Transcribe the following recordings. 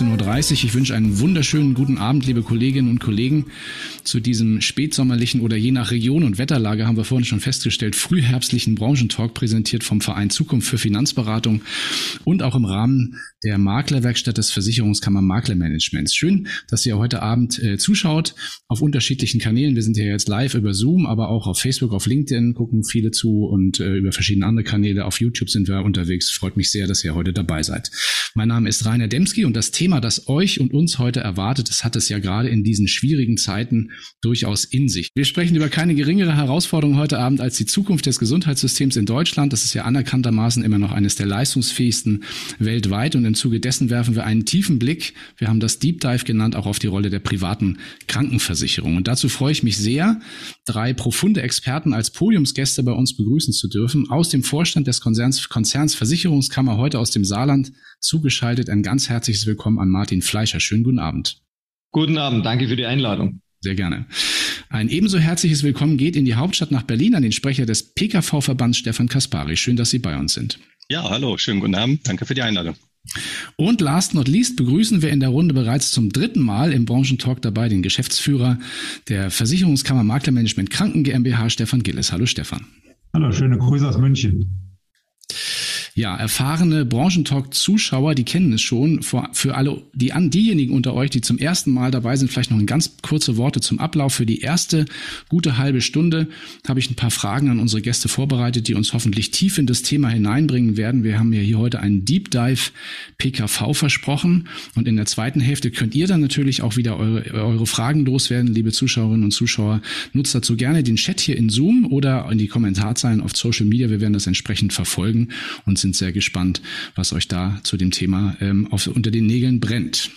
haben Punkt 18.30 Uhr. Ich wünsche einen wunderschönen guten Abend, liebe Kolleginnen und Kollegen, zu diesem spätsommerlichen oder je nach Region und Wetterlage haben wir vorhin schon festgestellt, frühherbstlichen Branchentalk präsentiert vom Verein Zukunft für Finanzberatung und auch im Rahmen der Maklerwerkstatt des Versicherungskammer Maklermanagements. Schön, dass ihr heute Abend äh, zuschaut auf unterschiedlichen Kanälen. Wir sind ja jetzt live über Zoom, aber auch auf Facebook, auf LinkedIn gucken viele zu und äh, über verschiedene andere Kanäle. Auf YouTube sind wir unterwegs. Freut mich sehr, dass ihr heute dabei seid. Mein Name ist Rainer Demski und das Thema, das euch und uns heute erwartet, das hat es ja gerade in diesen schwierigen Zeiten durchaus in sich. Wir sprechen über keine geringere Herausforderung heute Abend als die Zukunft des Gesundheitssystems in Deutschland. Das ist ja anerkanntermaßen immer noch eines der leistungsfähigsten weltweit und in Zuge dessen werfen wir einen tiefen Blick, wir haben das Deep Dive genannt, auch auf die Rolle der privaten Krankenversicherung. Und dazu freue ich mich sehr, drei profunde Experten als Podiumsgäste bei uns begrüßen zu dürfen. Aus dem Vorstand des Konzerns, Konzerns Versicherungskammer, heute aus dem Saarland, zugeschaltet. Ein ganz herzliches Willkommen an Martin Fleischer. Schönen guten Abend. Guten Abend, danke für die Einladung. Sehr gerne. Ein ebenso herzliches Willkommen geht in die Hauptstadt nach Berlin an den Sprecher des PKV-Verbands Stefan Kaspari. Schön, dass Sie bei uns sind. Ja, hallo, schönen guten Abend. Danke für die Einladung. Und last not least begrüßen wir in der Runde bereits zum dritten Mal im Branchentalk dabei den Geschäftsführer der Versicherungskammer Maklermanagement Kranken GmbH, Stefan Gilles. Hallo Stefan. Hallo, schöne Grüße aus München. Ja, erfahrene Branchentalk-Zuschauer, die kennen es schon. Für, alle, die an diejenigen unter euch, die zum ersten Mal dabei sind, vielleicht noch ein ganz kurze Worte zum Ablauf. Für die erste gute halbe Stunde habe ich ein paar Fragen an unsere Gäste vorbereitet, die uns hoffentlich tief in das Thema hineinbringen werden. Wir haben ja hier heute einen Deep Dive PKV versprochen und in der zweiten Hälfte könnt ihr dann natürlich auch wieder eure, eure Fragen loswerden, liebe Zuschauerinnen und Zuschauer. Nutzt dazu gerne den Chat hier in Zoom oder in die Kommentarzeilen auf Social Media. Wir werden das entsprechend verfolgen und sind sehr gespannt, was euch da zu dem Thema ähm, auf, unter den Nägeln brennt.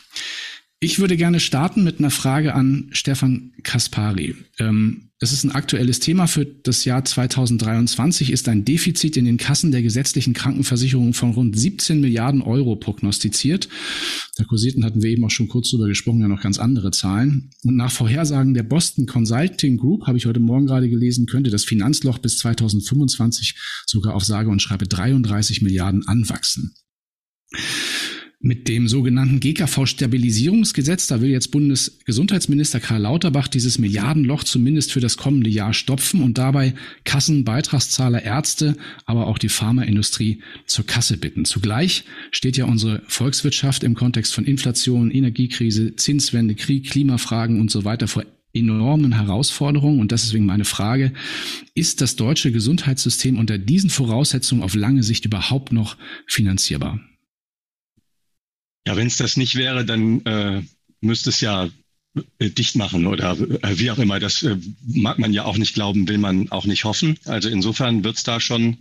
Ich würde gerne starten mit einer Frage an Stefan Kaspari. Ähm, das ist ein aktuelles Thema für das Jahr 2023, ist ein Defizit in den Kassen der gesetzlichen Krankenversicherung von rund 17 Milliarden Euro prognostiziert. Da kursierten hatten wir eben auch schon kurz drüber gesprochen, ja noch ganz andere Zahlen. Und nach Vorhersagen der Boston Consulting Group, habe ich heute Morgen gerade gelesen, könnte das Finanzloch bis 2025 sogar auf sage und schreibe 33 Milliarden anwachsen. Mit dem sogenannten GKV-Stabilisierungsgesetz, da will jetzt Bundesgesundheitsminister Karl Lauterbach dieses Milliardenloch zumindest für das kommende Jahr stopfen und dabei Kassen, Beitragszahler, Ärzte, aber auch die Pharmaindustrie zur Kasse bitten. Zugleich steht ja unsere Volkswirtschaft im Kontext von Inflation, Energiekrise, Zinswende, Krieg, Klimafragen und so weiter vor enormen Herausforderungen. Und das deswegen meine Frage, ist das deutsche Gesundheitssystem unter diesen Voraussetzungen auf lange Sicht überhaupt noch finanzierbar? Ja, wenn es das nicht wäre, dann äh, müsste es ja äh, dicht machen oder äh, wie auch immer. Das äh, mag man ja auch nicht glauben, will man auch nicht hoffen. Also insofern wird es da schon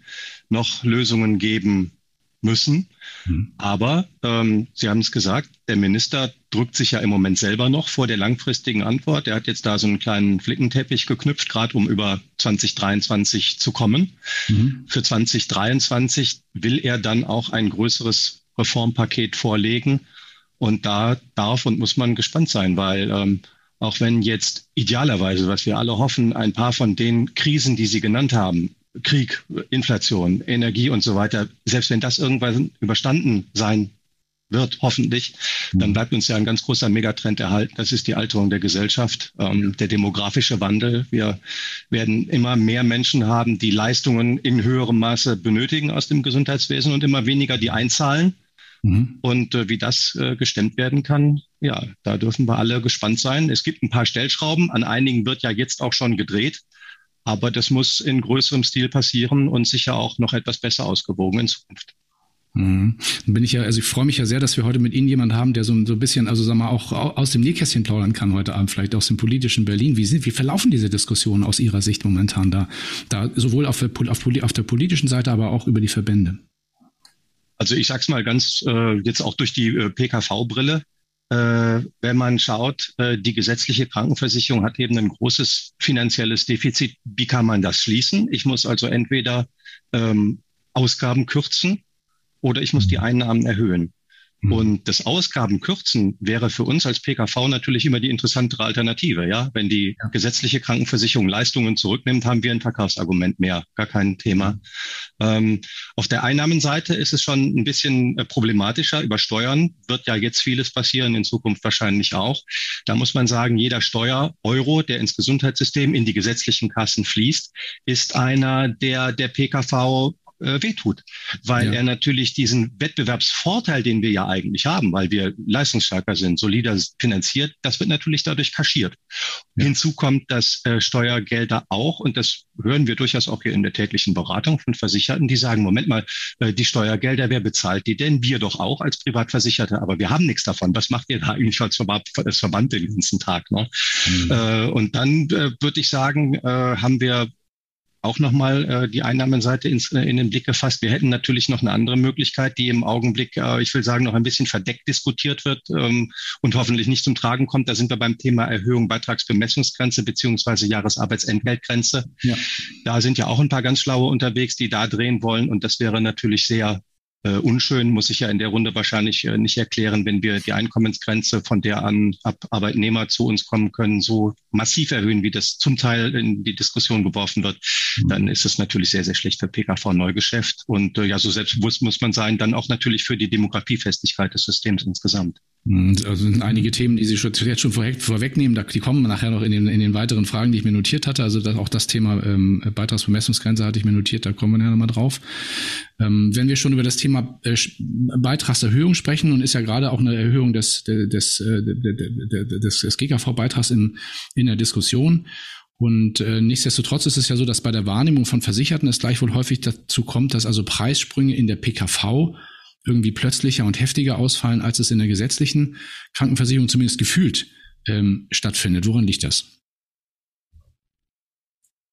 noch Lösungen geben müssen. Mhm. Aber ähm, Sie haben es gesagt, der Minister drückt sich ja im Moment selber noch vor der langfristigen Antwort. Er hat jetzt da so einen kleinen Flickenteppich geknüpft, gerade um über 2023 zu kommen. Mhm. Für 2023 will er dann auch ein größeres Reformpaket vorlegen. Und da darf und muss man gespannt sein, weil ähm, auch wenn jetzt idealerweise, was wir alle hoffen, ein paar von den Krisen, die Sie genannt haben, Krieg, Inflation, Energie und so weiter, selbst wenn das irgendwann überstanden sein wird, hoffentlich, dann bleibt uns ja ein ganz großer Megatrend erhalten. Das ist die Alterung der Gesellschaft, ähm, der demografische Wandel. Wir werden immer mehr Menschen haben, die Leistungen in höherem Maße benötigen aus dem Gesundheitswesen und immer weniger die einzahlen. Mhm. Und äh, wie das äh, gestemmt werden kann, ja, da dürfen wir alle gespannt sein. Es gibt ein paar Stellschrauben, an einigen wird ja jetzt auch schon gedreht, aber das muss in größerem Stil passieren und sicher auch noch etwas besser ausgewogen in Zukunft. Mhm. Dann bin ich ja, also ich freue mich ja sehr, dass wir heute mit Ihnen jemanden haben, der so, so ein bisschen, also sagen wir auch aus dem Nähkästchen plaudern kann heute Abend, vielleicht aus dem politischen Berlin. Wie sind, wie verlaufen diese Diskussionen aus Ihrer Sicht momentan da? Da sowohl auf der, auf, auf der politischen Seite, aber auch über die Verbände? Also ich sag's mal ganz äh, jetzt auch durch die äh, PKV-Brille. Äh, wenn man schaut, äh, die gesetzliche Krankenversicherung hat eben ein großes finanzielles Defizit. Wie kann man das schließen? Ich muss also entweder ähm, Ausgaben kürzen oder ich muss die Einnahmen erhöhen. Mhm. Und das Ausgabenkürzen wäre für uns als PKV natürlich immer die interessantere Alternative. Ja, wenn die gesetzliche Krankenversicherung Leistungen zurücknimmt, haben wir ein Verkaufsargument mehr. Gar kein Thema. Mhm. Ähm, auf der Einnahmenseite ist es schon ein bisschen äh, problematischer. Über Steuern wird ja jetzt vieles passieren, in Zukunft wahrscheinlich auch. Da muss man sagen, jeder Steuer-Euro, der ins Gesundheitssystem, in die gesetzlichen Kassen fließt, ist einer, der der PKV äh, wehtut, weil ja. er natürlich diesen Wettbewerbsvorteil, den wir ja eigentlich haben, weil wir leistungsstärker sind, solider finanziert, das wird natürlich dadurch kaschiert. Ja. Hinzu kommt, dass äh, Steuergelder auch, und das hören wir durchaus auch hier in der täglichen Beratung von Versicherten, die sagen, Moment mal, äh, die Steuergelder, wer bezahlt die denn? Wir doch auch als Privatversicherte, aber wir haben nichts davon. Was macht ihr da eigentlich als Verband, als Verband den ganzen Tag? Ne? Mhm. Äh, und dann äh, würde ich sagen, äh, haben wir auch nochmal äh, die Einnahmenseite ins, äh, in den Blick gefasst. Wir hätten natürlich noch eine andere Möglichkeit, die im Augenblick, äh, ich will sagen, noch ein bisschen verdeckt diskutiert wird ähm, und hoffentlich nicht zum Tragen kommt. Da sind wir beim Thema Erhöhung Beitragsbemessungsgrenze beziehungsweise Jahresarbeitsentgeltgrenze. Ja. Da sind ja auch ein paar ganz schlaue unterwegs, die da drehen wollen und das wäre natürlich sehr äh, unschön, muss ich ja in der Runde wahrscheinlich äh, nicht erklären, wenn wir die Einkommensgrenze, von der an ab Arbeitnehmer zu uns kommen können, so massiv erhöhen, wie das zum Teil in die Diskussion geworfen wird, mhm. dann ist es natürlich sehr, sehr schlecht für PKV-Neugeschäft. Und äh, ja, so selbstbewusst muss man sein, dann auch natürlich für die Demokratiefestigkeit des Systems insgesamt. Mhm, also sind einige Themen, die Sie jetzt schon vorwegnehmen, die kommen nachher noch in den, in den weiteren Fragen, die ich mir notiert hatte. Also das, auch das Thema ähm, Beitragsbemessungsgrenze hatte ich mir notiert, da kommen wir nachher nochmal drauf. Ähm, wenn wir schon über das Thema äh, Beitragserhöhung sprechen, und ist ja gerade auch eine Erhöhung des, des, äh, des, des, GKV-Beitrags in, in der Diskussion. Und äh, nichtsdestotrotz ist es ja so, dass bei der Wahrnehmung von Versicherten es gleichwohl häufig dazu kommt, dass also Preissprünge in der PKV irgendwie plötzlicher und heftiger ausfallen, als es in der gesetzlichen Krankenversicherung zumindest gefühlt ähm, stattfindet. Woran liegt das?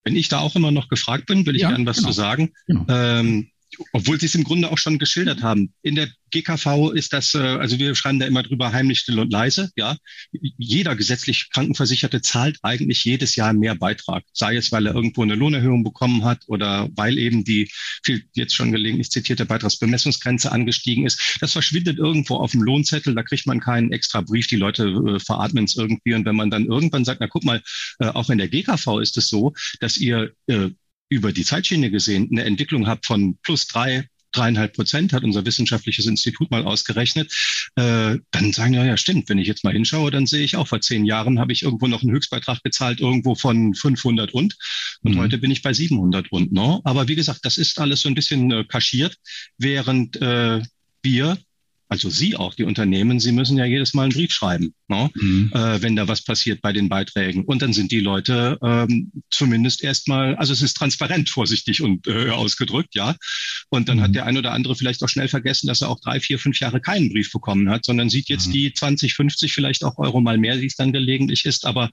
Wenn ich da auch immer noch gefragt bin, will ich ja, gerne was genau. zu sagen. Genau. Ähm, obwohl Sie es im Grunde auch schon geschildert haben. In der GKV ist das, äh, also wir schreiben da immer drüber heimlich, still und leise. Ja, jeder gesetzlich Krankenversicherte zahlt eigentlich jedes Jahr mehr Beitrag, sei es, weil er irgendwo eine Lohnerhöhung bekommen hat oder weil eben die viel jetzt schon gelegentlich zitierte Beitragsbemessungsgrenze angestiegen ist. Das verschwindet irgendwo auf dem Lohnzettel. Da kriegt man keinen extra Brief. Die Leute äh, veratmen es irgendwie. Und wenn man dann irgendwann sagt, na guck mal, äh, auch in der GKV ist es so, dass ihr äh, über die Zeitschiene gesehen eine Entwicklung habt von plus drei, dreieinhalb Prozent, hat unser wissenschaftliches Institut mal ausgerechnet, äh, dann sagen ja, ja, stimmt, wenn ich jetzt mal hinschaue, dann sehe ich auch, vor zehn Jahren habe ich irgendwo noch einen Höchstbeitrag gezahlt, irgendwo von 500 und, und mhm. heute bin ich bei 700 und, ne? Aber wie gesagt, das ist alles so ein bisschen äh, kaschiert, während äh, wir also Sie auch, die Unternehmen, Sie müssen ja jedes Mal einen Brief schreiben, ne? mhm. äh, wenn da was passiert bei den Beiträgen. Und dann sind die Leute ähm, zumindest erstmal, also es ist transparent, vorsichtig und äh, ausgedrückt, ja. Und dann mhm. hat der ein oder andere vielleicht auch schnell vergessen, dass er auch drei, vier, fünf Jahre keinen Brief bekommen hat, sondern sieht jetzt mhm. die 20, 50, vielleicht auch Euro mal mehr, wie es dann gelegentlich ist. Aber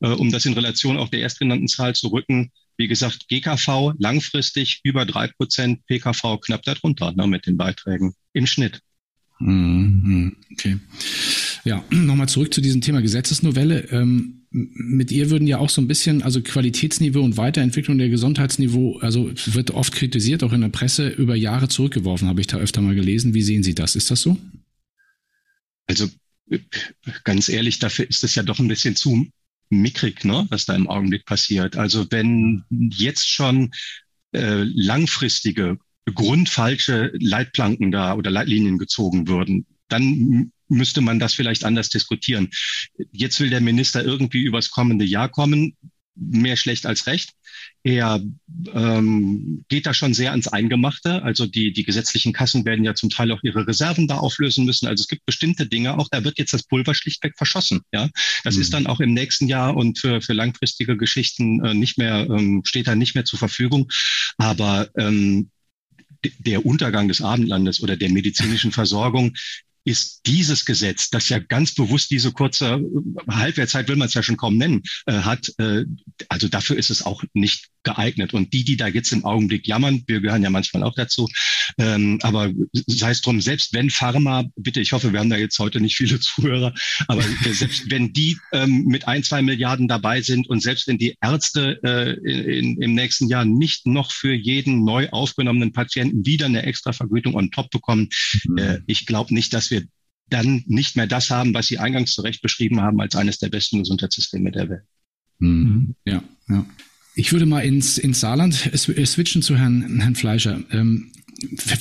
äh, um das in Relation auch der erstgenannten Zahl zu rücken, wie gesagt, GKV langfristig über drei Prozent, PKV knapp darunter ne, mit den Beiträgen im Schnitt. Mhm, okay. Ja, nochmal zurück zu diesem Thema Gesetzesnovelle. Ähm, mit ihr würden ja auch so ein bisschen, also Qualitätsniveau und Weiterentwicklung der Gesundheitsniveau, also wird oft kritisiert, auch in der Presse, über Jahre zurückgeworfen, habe ich da öfter mal gelesen. Wie sehen Sie das? Ist das so? Also ganz ehrlich, dafür ist es ja doch ein bisschen zu mickrig, ne, was da im Augenblick passiert. Also wenn jetzt schon äh, langfristige grundfalsche Leitplanken da oder Leitlinien gezogen würden, dann müsste man das vielleicht anders diskutieren. Jetzt will der Minister irgendwie übers kommende Jahr kommen, mehr schlecht als recht. Er ähm, geht da schon sehr ans Eingemachte. Also die, die gesetzlichen Kassen werden ja zum Teil auch ihre Reserven da auflösen müssen. Also es gibt bestimmte Dinge, auch da wird jetzt das Pulver schlichtweg verschossen. Ja, Das mhm. ist dann auch im nächsten Jahr und für, für langfristige Geschichten äh, nicht mehr, ähm, steht da nicht mehr zur Verfügung. Aber ähm, der Untergang des Abendlandes oder der medizinischen Versorgung ist dieses Gesetz, das ja ganz bewusst diese kurze äh, Halbwertszeit, will man es ja schon kaum nennen, äh, hat, äh, also dafür ist es auch nicht geeignet. Und die, die da jetzt im Augenblick jammern, wir gehören ja manchmal auch dazu, ähm, aber sei es drum, selbst wenn Pharma, bitte, ich hoffe, wir haben da jetzt heute nicht viele Zuhörer, aber selbst wenn die ähm, mit ein, zwei Milliarden dabei sind und selbst wenn die Ärzte äh, in, im nächsten Jahr nicht noch für jeden neu aufgenommenen Patienten wieder eine extra Vergütung on top bekommen, mhm. äh, ich glaube nicht, dass wir dann nicht mehr das haben, was Sie eingangs zu Recht beschrieben haben als eines der besten Gesundheitssysteme der Welt. Mhm. Ja, ja. Ich würde mal ins, ins Saarland switchen zu Herrn, Herrn Fleischer. Ähm,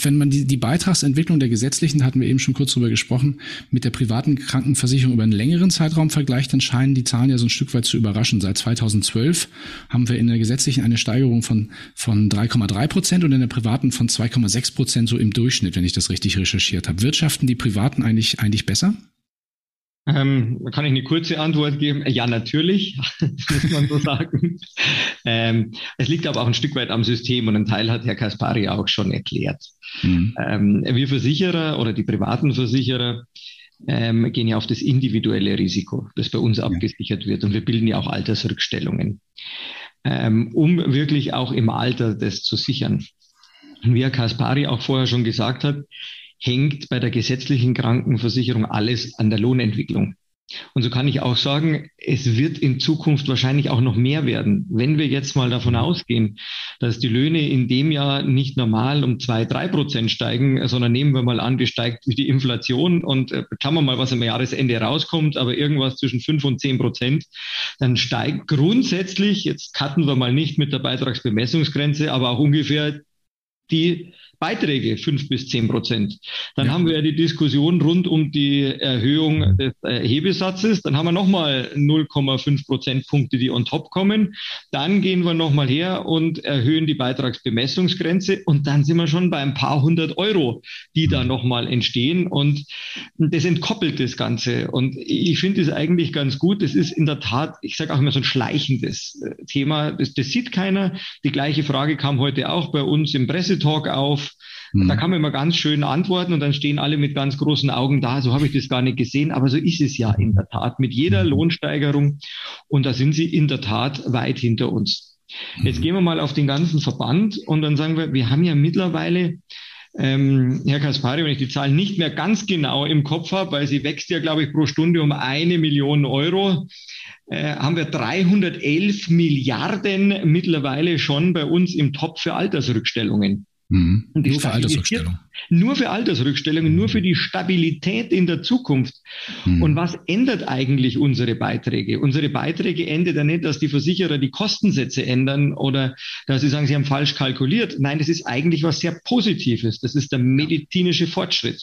wenn man die, die Beitragsentwicklung der gesetzlichen, hatten wir eben schon kurz drüber gesprochen, mit der privaten Krankenversicherung über einen längeren Zeitraum vergleicht, dann scheinen die Zahlen ja so ein Stück weit zu überraschen. Seit 2012 haben wir in der gesetzlichen eine Steigerung von, von 3,3 Prozent und in der privaten von 2,6 Prozent so im Durchschnitt, wenn ich das richtig recherchiert habe. Wirtschaften die Privaten eigentlich, eigentlich besser? Ähm, kann ich eine kurze Antwort geben? Ja, natürlich, muss man so sagen. Ähm, es liegt aber auch ein Stück weit am System und ein Teil hat Herr Kaspari auch schon erklärt. Mhm. Ähm, wir Versicherer oder die privaten Versicherer ähm, gehen ja auf das individuelle Risiko, das bei uns ja. abgesichert wird und wir bilden ja auch Altersrückstellungen, ähm, um wirklich auch im Alter das zu sichern. Und wie Herr Kaspari auch vorher schon gesagt hat, hängt bei der gesetzlichen Krankenversicherung alles an der Lohnentwicklung. Und so kann ich auch sagen, es wird in Zukunft wahrscheinlich auch noch mehr werden. Wenn wir jetzt mal davon ausgehen, dass die Löhne in dem Jahr nicht normal um zwei, drei Prozent steigen, sondern nehmen wir mal an, die steigt die Inflation und äh, schauen wir mal, was am Jahresende rauskommt, aber irgendwas zwischen fünf und zehn Prozent, dann steigt grundsätzlich, jetzt cutten wir mal nicht mit der Beitragsbemessungsgrenze, aber auch ungefähr die Beiträge fünf bis zehn Prozent. Dann ja. haben wir ja die Diskussion rund um die Erhöhung des äh, Hebesatzes. Dann haben wir nochmal 0,5 Prozentpunkte, die on top kommen. Dann gehen wir nochmal her und erhöhen die Beitragsbemessungsgrenze. Und dann sind wir schon bei ein paar hundert Euro, die da nochmal entstehen. Und das entkoppelt das Ganze. Und ich finde es eigentlich ganz gut. Das ist in der Tat, ich sage auch immer so ein schleichendes äh, Thema. Das, das sieht keiner. Die gleiche Frage kam heute auch bei uns im Pressetalk auf. Mhm. Da kann man immer ganz schön antworten und dann stehen alle mit ganz großen Augen da. So habe ich das gar nicht gesehen, aber so ist es ja in der Tat mit jeder mhm. Lohnsteigerung. Und da sind sie in der Tat weit hinter uns. Jetzt mhm. gehen wir mal auf den ganzen Verband und dann sagen wir, wir haben ja mittlerweile ähm, Herr Kaspari, wenn ich die Zahlen nicht mehr ganz genau im Kopf habe, weil sie wächst ja, glaube ich, pro Stunde um eine Million Euro, äh, haben wir 311 Milliarden mittlerweile schon bei uns im Topf für Altersrückstellungen. Mhm. Nur für Altersrückstellung. Nur für Altersrückstellungen, nur für die Stabilität in der Zukunft. Mhm. Und was ändert eigentlich unsere Beiträge? Unsere Beiträge ändert ja nicht, dass die Versicherer die Kostensätze ändern oder dass sie sagen, sie haben falsch kalkuliert. Nein, das ist eigentlich was sehr Positives. Das ist der medizinische Fortschritt.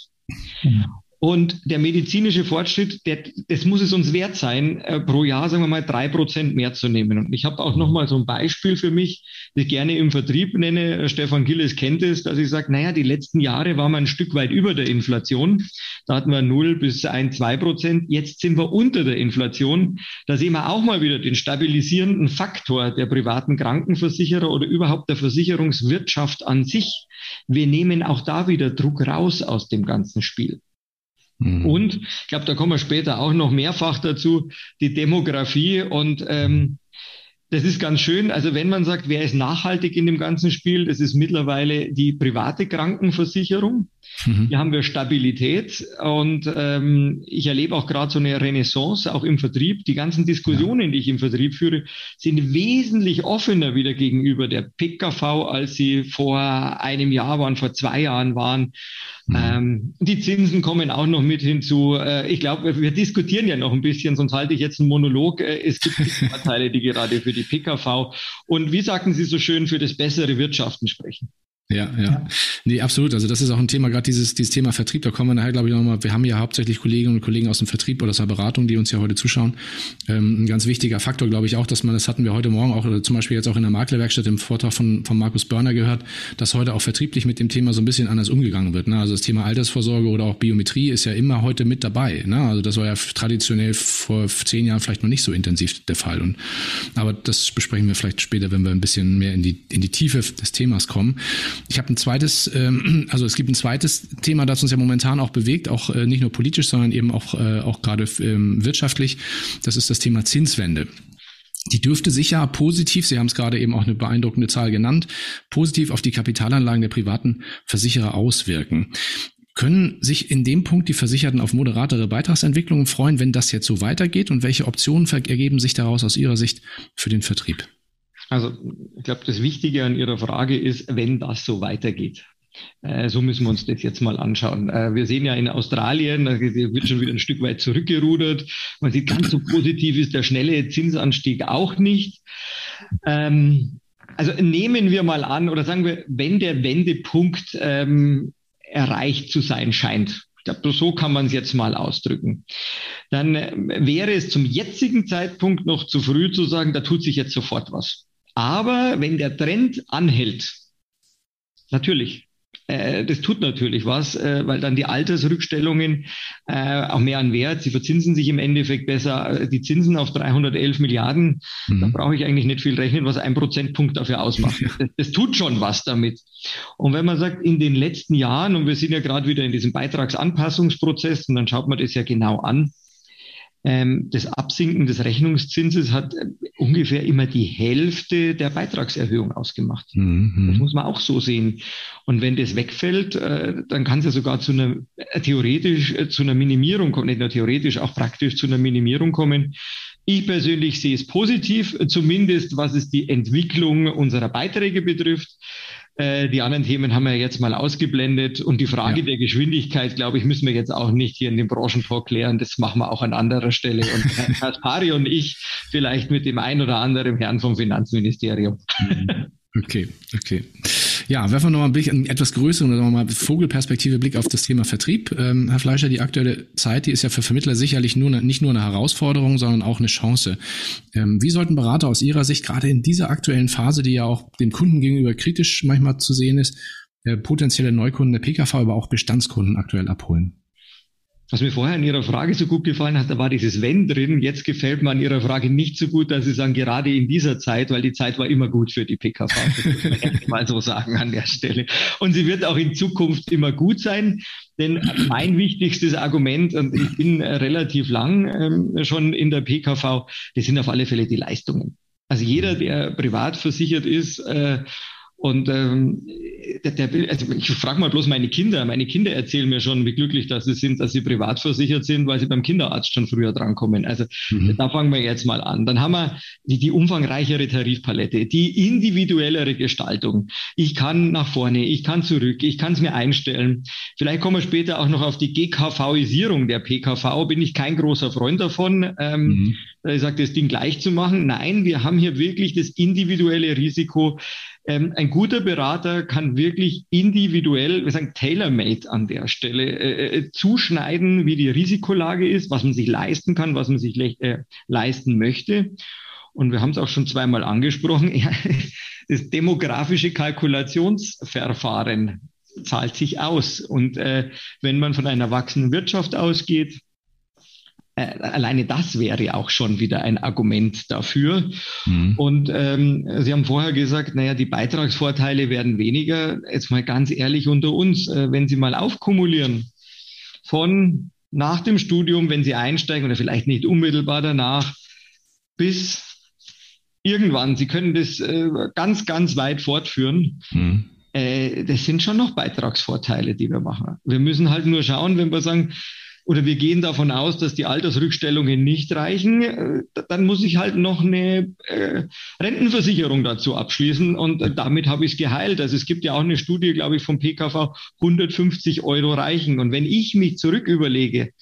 Mhm. Und der medizinische Fortschritt, der, das muss es uns wert sein, äh, pro Jahr, sagen wir mal, drei Prozent mehr zu nehmen. Und ich habe auch noch mal so ein Beispiel für mich, das ich gerne im Vertrieb nenne. Äh, Stefan Gilles kennt es, dass ich sage, naja, die letzten Jahre waren wir ein Stück weit über der Inflation. Da hatten wir 0 bis 1, 2 Prozent. Jetzt sind wir unter der Inflation. Da sehen wir auch mal wieder den stabilisierenden Faktor der privaten Krankenversicherer oder überhaupt der Versicherungswirtschaft an sich. Wir nehmen auch da wieder Druck raus aus dem ganzen Spiel. Mhm. Und ich glaube, da kommen wir später auch noch mehrfach dazu, die Demografie und ähm, das ist ganz schön. Also wenn man sagt, wer ist nachhaltig in dem ganzen Spiel, das ist mittlerweile die private Krankenversicherung. Mhm. Hier haben wir Stabilität und ähm, ich erlebe auch gerade so eine Renaissance auch im Vertrieb. Die ganzen Diskussionen, ja. die ich im Vertrieb führe, sind wesentlich offener wieder gegenüber der PKV, als sie vor einem Jahr waren, vor zwei Jahren waren. Mhm. Ähm, die Zinsen kommen auch noch mit hinzu. Äh, ich glaube, wir diskutieren ja noch ein bisschen, sonst halte ich jetzt einen Monolog. Äh, es gibt Vorteile, die gerade für die PKV und wie sagten Sie so schön, für das bessere Wirtschaften sprechen. Ja, ja, ja. Nee, absolut. Also das ist auch ein Thema, gerade dieses, dieses Thema Vertrieb, da kommen wir nachher, glaube ich, nochmal, wir haben ja hauptsächlich Kolleginnen und Kollegen aus dem Vertrieb oder aus der Beratung, die uns ja heute zuschauen. Ähm, ein ganz wichtiger Faktor, glaube ich, auch, dass man, das hatten wir heute Morgen auch, oder zum Beispiel jetzt auch in der Maklerwerkstatt im Vortrag von, von Markus Börner gehört, dass heute auch vertrieblich mit dem Thema so ein bisschen anders umgegangen wird. Ne? Also das Thema Altersvorsorge oder auch Biometrie ist ja immer heute mit dabei. Ne? Also das war ja traditionell vor zehn Jahren vielleicht noch nicht so intensiv der Fall. Und, aber das besprechen wir vielleicht später, wenn wir ein bisschen mehr in die, in die Tiefe des Themas kommen. Ich habe ein zweites, ähm, also es gibt ein zweites Thema, das uns ja momentan auch bewegt, auch äh, nicht nur politisch, sondern eben auch, äh, auch gerade ähm, wirtschaftlich. Das ist das Thema Zinswende. Die dürfte sicher positiv, Sie haben es gerade eben auch eine beeindruckende Zahl genannt, positiv auf die Kapitalanlagen der privaten Versicherer auswirken. Können sich in dem Punkt die Versicherten auf moderatere Beitragsentwicklungen freuen, wenn das jetzt so weitergeht? Und welche Optionen ergeben sich daraus aus Ihrer Sicht für den Vertrieb? Also ich glaube, das Wichtige an Ihrer Frage ist, wenn das so weitergeht. Äh, so müssen wir uns das jetzt mal anschauen. Äh, wir sehen ja in Australien, da wird schon wieder ein Stück weit zurückgerudert. Man sieht, ganz so positiv ist der schnelle Zinsanstieg auch nicht. Ähm, also nehmen wir mal an, oder sagen wir, wenn der Wendepunkt ähm, erreicht zu sein scheint, ich glaube, so kann man es jetzt mal ausdrücken. Dann äh, wäre es zum jetzigen Zeitpunkt noch zu früh zu sagen, da tut sich jetzt sofort was. Aber wenn der Trend anhält, natürlich, äh, das tut natürlich was, äh, weil dann die Altersrückstellungen äh, auch mehr an Wert, sie verzinsen sich im Endeffekt besser. Äh, die Zinsen auf 311 Milliarden, mhm. da brauche ich eigentlich nicht viel rechnen, was ein Prozentpunkt dafür ausmacht. Das, das, tut schon was damit. Und wenn man sagt, in den letzten Jahren, und wir sind ja gerade wieder in diesem Beitragsanpassungsprozess, und dann schaut man das ja genau an, das Absinken des Rechnungszinses hat äh, ungefähr immer die Hälfte der Beitragserhöhung ausgemacht. Mhm. Das muss man auch so sehen. Und wenn das wegfällt, äh, dann kann es ja sogar zu einer äh, theoretisch zu einer Minimierung kommen, nicht nur theoretisch, auch praktisch zu einer Minimierung kommen. Ich persönlich sehe es positiv, zumindest was es die Entwicklung unserer Beiträge betrifft. Äh, die anderen Themen haben wir jetzt mal ausgeblendet. Und die Frage ja. der Geschwindigkeit, glaube ich, müssen wir jetzt auch nicht hier in dem Branchentalk klären. Das machen wir auch an anderer Stelle. Und Herr Kaspari und ich vielleicht mit dem ein oder anderen Herrn vom Finanzministerium. Mhm. Okay, okay. Ja, werfen wir nochmal einen Blick, einen etwas größeren, nochmal Vogelperspektive Blick auf das Thema Vertrieb. Ähm, Herr Fleischer, die aktuelle Zeit, die ist ja für Vermittler sicherlich nur nicht nur eine Herausforderung, sondern auch eine Chance. Ähm, wie sollten Berater aus Ihrer Sicht gerade in dieser aktuellen Phase, die ja auch dem Kunden gegenüber kritisch manchmal zu sehen ist, äh, potenzielle Neukunden der PKV, aber auch Bestandskunden aktuell abholen? Was mir vorher in Ihrer Frage so gut gefallen hat, da war dieses Wenn drin. Jetzt gefällt mir an Ihrer Frage nicht so gut, dass Sie sagen, gerade in dieser Zeit, weil die Zeit war immer gut für die PKV. Das muss man mal so sagen an der Stelle. Und sie wird auch in Zukunft immer gut sein. Denn mein wichtigstes Argument, und ich bin relativ lang ähm, schon in der PKV, das sind auf alle Fälle die Leistungen. Also jeder, der privat versichert ist, äh, und ähm, der, der, also ich frage mal bloß meine Kinder. Meine Kinder erzählen mir schon, wie glücklich dass sie sind, dass sie privat versichert sind, weil sie beim Kinderarzt schon früher drankommen. Also mhm. da fangen wir jetzt mal an. Dann haben wir die, die umfangreichere Tarifpalette, die individuellere Gestaltung. Ich kann nach vorne, ich kann zurück, ich kann es mir einstellen. Vielleicht kommen wir später auch noch auf die GKVisierung der PKV. Bin ich kein großer Freund davon. Ähm, mhm. Ich sage, das Ding gleich zu machen. Nein, wir haben hier wirklich das individuelle Risiko, ähm, ein guter Berater kann wirklich individuell, wir sagen tailor-made an der Stelle, äh, äh, zuschneiden, wie die Risikolage ist, was man sich leisten kann, was man sich äh, leisten möchte. Und wir haben es auch schon zweimal angesprochen. das demografische Kalkulationsverfahren zahlt sich aus. Und äh, wenn man von einer wachsenden Wirtschaft ausgeht, äh, alleine das wäre auch schon wieder ein Argument dafür. Mhm. Und ähm, Sie haben vorher gesagt, naja, die Beitragsvorteile werden weniger. Jetzt mal ganz ehrlich unter uns, äh, wenn Sie mal aufkumulieren von nach dem Studium, wenn Sie einsteigen oder vielleicht nicht unmittelbar danach, bis irgendwann, Sie können das äh, ganz, ganz weit fortführen. Mhm. Äh, das sind schon noch Beitragsvorteile, die wir machen. Wir müssen halt nur schauen, wenn wir sagen, oder wir gehen davon aus, dass die Altersrückstellungen nicht reichen, äh, dann muss ich halt noch eine äh, Rentenversicherung dazu abschließen und äh, damit habe ich es geheilt. Also es gibt ja auch eine Studie, glaube ich, vom PKV, 150 Euro reichen. Und wenn ich mich zurück überlege,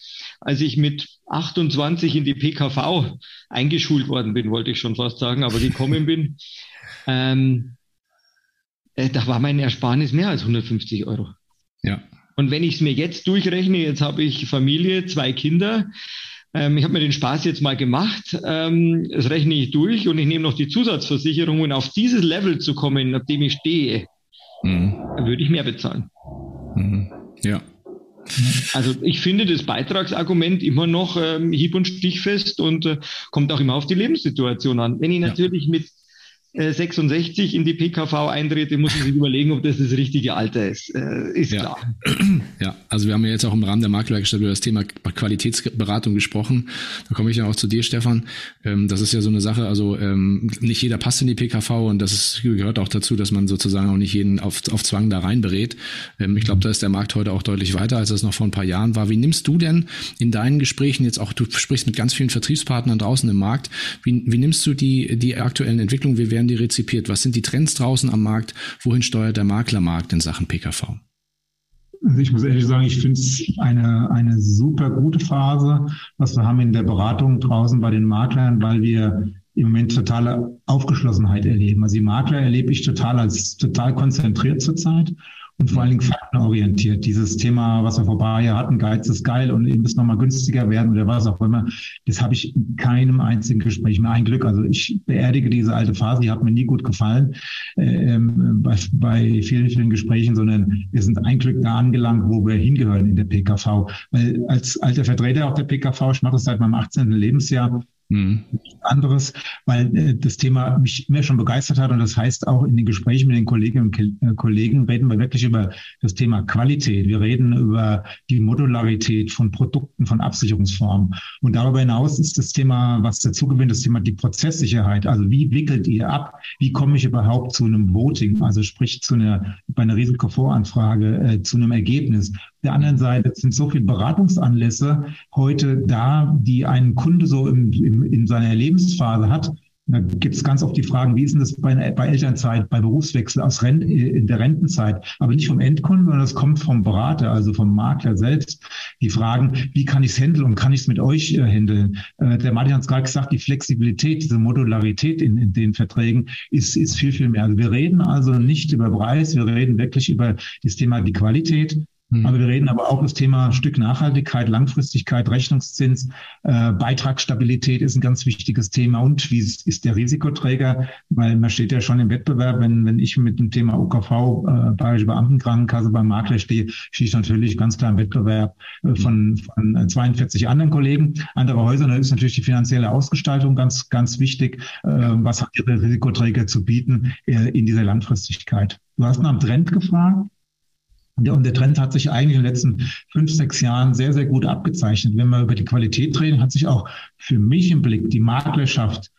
als ich mit 28 in die PKV eingeschult worden bin, wollte ich schon fast sagen, aber gekommen bin, ähm, äh, da war mein Ersparnis mehr als 150 Euro. Ja. Und wenn ich es mir jetzt durchrechne, jetzt habe ich Familie, zwei Kinder, ähm, ich habe mir den Spaß jetzt mal gemacht, ähm, das rechne ich durch und ich nehme noch die Zusatzversicherung und auf dieses Level zu kommen, auf dem ich stehe, mhm. würde ich mehr bezahlen. Mhm. Ja. Also ich finde das Beitragsargument immer noch ähm, hieb- und stichfest und äh, kommt auch immer auf die Lebenssituation an. Wenn ich natürlich ja. mit 66 äh, in die PKV eintrete, muss man sich überlegen, ob das das richtige Alter ist. Äh, ist ja. klar. Ja, also wir haben ja jetzt auch im Rahmen der Maklerwerkstatt über das Thema Qualitätsberatung gesprochen. Da komme ich ja auch zu dir, Stefan. Ähm, das ist ja so eine Sache, also ähm, nicht jeder passt in die PKV und das ist, gehört auch dazu, dass man sozusagen auch nicht jeden auf, auf Zwang da rein berät. Ähm, ich glaube, da ist der Markt heute auch deutlich weiter, als es noch vor ein paar Jahren war. Wie nimmst du denn in deinen Gesprächen jetzt auch, du sprichst mit ganz vielen Vertriebspartnern draußen im Markt, wie, wie nimmst du die, die aktuellen Entwicklungen, wie werden die rezipiert? Was sind die Trends draußen am Markt? Wohin steuert der Maklermarkt in Sachen PKV? Also ich muss ehrlich sagen, ich finde es eine, eine super gute Phase, was wir haben in der Beratung draußen bei den Maklern, weil wir im Moment totale Aufgeschlossenheit erleben. Also die Makler erlebe ich total als total konzentriert zurzeit und vor allen Dingen faktenorientiert. Dieses Thema, was wir vor ein paar Jahren hatten, Geiz ist geil und ihr müsst nochmal günstiger werden oder was auch immer, das habe ich in keinem einzigen Gespräch mehr. Ein Glück, also ich beerdige diese alte Phase, die hat mir nie gut gefallen ähm, bei, bei vielen, vielen Gesprächen, sondern wir sind ein Glück da angelangt, wo wir hingehören in der PKV. Weil als alter Vertreter auch der PKV, ich mache das seit meinem 18. Lebensjahr, Mhm. anderes, weil äh, das Thema mich immer schon begeistert hat und das heißt auch in den Gesprächen mit den Kolleginnen und äh, Kollegen reden wir wirklich über das Thema Qualität. Wir reden über die Modularität von Produkten, von Absicherungsformen und darüber hinaus ist das Thema, was dazu gewinnt, das Thema die Prozesssicherheit. Also wie wickelt ihr ab? Wie komme ich überhaupt zu einem Voting? Also sprich zu einer bei einer Risikovoranfrage äh, zu einem Ergebnis der anderen Seite sind so viele Beratungsanlässe heute da, die ein Kunde so im, im, in seiner Lebensphase hat. Da gibt es ganz oft die Fragen, wie ist denn das bei, bei Elternzeit, bei Berufswechsel, aus Rent, in der Rentenzeit, aber nicht vom Endkunden, sondern es kommt vom Berater, also vom Makler selbst. Die Fragen, wie kann ich es handeln und kann ich es mit euch äh, handeln? Äh, der Martin hat es gerade gesagt, die Flexibilität, diese Modularität in, in den Verträgen ist, ist viel, viel mehr. Also wir reden also nicht über Preis, wir reden wirklich über das Thema die Qualität, Mhm. Aber wir reden aber auch das Thema Stück Nachhaltigkeit, Langfristigkeit, Rechnungszins, äh, Beitragsstabilität ist ein ganz wichtiges Thema. Und wie ist der Risikoträger? Weil man steht ja schon im Wettbewerb. Wenn, wenn ich mit dem Thema UKV, äh, Bayerische Beamtenkrankenkasse beim Makler stehe, stehe ich natürlich ganz klar im Wettbewerb äh, von, von 42 anderen Kollegen. Andere Häuser, da ist natürlich die finanzielle Ausgestaltung ganz, ganz wichtig. Äh, was hat ihre Risikoträger zu bieten äh, in dieser Langfristigkeit? Du hast nach dem Trend gefragt. Und der Trend hat sich eigentlich in den letzten fünf, sechs Jahren sehr, sehr gut abgezeichnet. Wenn wir über die Qualität reden, hat sich auch für mich im Blick die Maklerschaft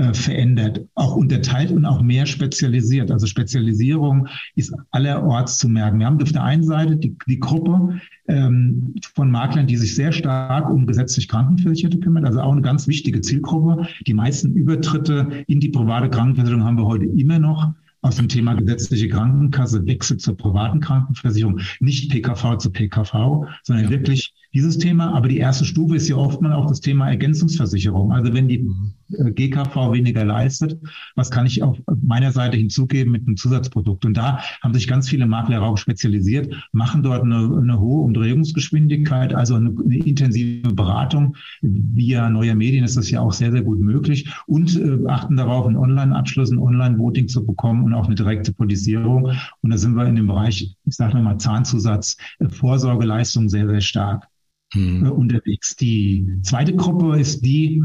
äh, verändert, auch unterteilt und auch mehr spezialisiert. Also Spezialisierung ist allerorts zu merken. Wir haben auf der einen Seite die, die Gruppe ähm, von Maklern, die sich sehr stark um gesetzlich Krankenversicherte kümmern, also auch eine ganz wichtige Zielgruppe. Die meisten Übertritte in die private Krankenversicherung haben wir heute immer noch aus dem Thema gesetzliche Krankenkasse Wechsel zur privaten Krankenversicherung, nicht PKV zu PKV, sondern ja. wirklich dieses Thema. Aber die erste Stufe ist ja oftmals auch das Thema Ergänzungsversicherung. Also wenn die äh, GKV weniger leistet, was kann ich auf meiner Seite hinzugeben mit einem Zusatzprodukt? Und da haben sich ganz viele Makler auch spezialisiert, machen dort eine, eine hohe Umdrehungsgeschwindigkeit, also eine, eine, intensive Beratung. Via neuer Medien ist das ja auch sehr, sehr gut möglich und äh, achten darauf, einen Online-Abschluss, ein Online-Voting zu bekommen und auch eine direkte Politisierung. Und da sind wir in dem Bereich, ich sage mal Zahnzusatz, äh, Vorsorgeleistung sehr, sehr stark hm. Äh, unterwegs. Die zweite Gruppe ist die,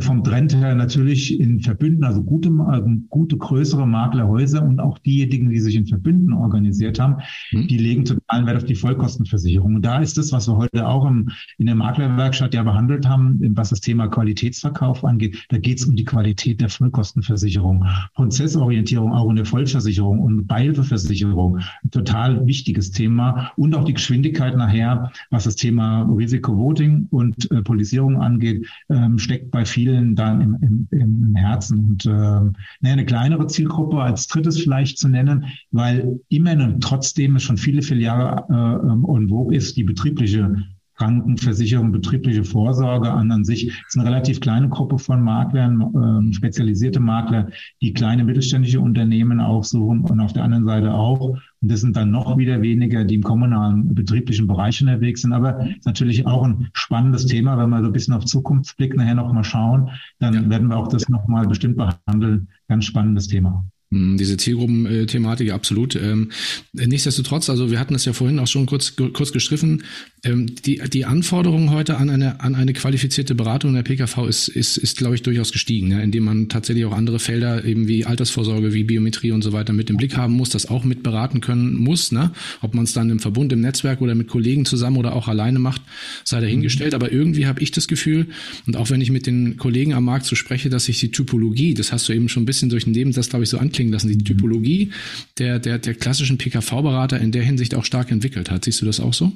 vom Trend her natürlich in Verbünden, also gute, äh, gute größere Maklerhäuser und auch diejenigen, die sich in Verbünden organisiert haben, mhm. die legen totalen Wert auf die Vollkostenversicherung. Und da ist das, was wir heute auch im, in der Maklerwerkstatt ja behandelt haben, was das Thema Qualitätsverkauf angeht, da geht es um die Qualität der Vollkostenversicherung, Prozessorientierung auch in der Vollversicherung und Beihilfeversicherung, ein total wichtiges Thema und auch die Geschwindigkeit nachher, was das Thema Risikovoting und äh, Polisierung angeht, ähm, steckt bei vielen dann im, im, im Herzen. Und äh, eine kleinere Zielgruppe als drittes vielleicht zu nennen, weil immerhin und trotzdem es schon viele, viele Jahre äh, und wo ist die betriebliche Krankenversicherung, betriebliche Vorsorge an an sich ist eine relativ kleine Gruppe von Maklern, äh, spezialisierte Makler, die kleine mittelständische Unternehmen aufsuchen und auf der anderen Seite auch. Und das sind dann noch wieder weniger, die im kommunalen betrieblichen Bereich unterwegs sind. Aber ist natürlich auch ein spannendes Thema, wenn wir so ein bisschen auf Zukunftsblick nachher nochmal schauen, dann ja. werden wir auch das nochmal bestimmt behandeln. Ganz spannendes Thema. Hm, diese Zielgruppenthematik, absolut. Ähm, nichtsdestotrotz, also wir hatten es ja vorhin auch schon kurz, kurz gestriffen, ähm, die, die Anforderung heute an eine, an eine qualifizierte Beratung in der PKV ist, ist, ist glaube ich, durchaus gestiegen, ne? indem man tatsächlich auch andere Felder eben wie Altersvorsorge, wie Biometrie und so weiter mit im Blick haben muss, das auch mit beraten können muss. Ne? Ob man es dann im Verbund, im Netzwerk oder mit Kollegen zusammen oder auch alleine macht, sei dahingestellt. Aber irgendwie habe ich das Gefühl, und auch wenn ich mit den Kollegen am Markt so spreche, dass sich die Typologie, das hast du eben schon ein bisschen durch den Nebensatz, glaube ich, so anklingt, klingen lassen, die Typologie der, der, der klassischen PKV-Berater in der Hinsicht auch stark entwickelt hat. Siehst du das auch so?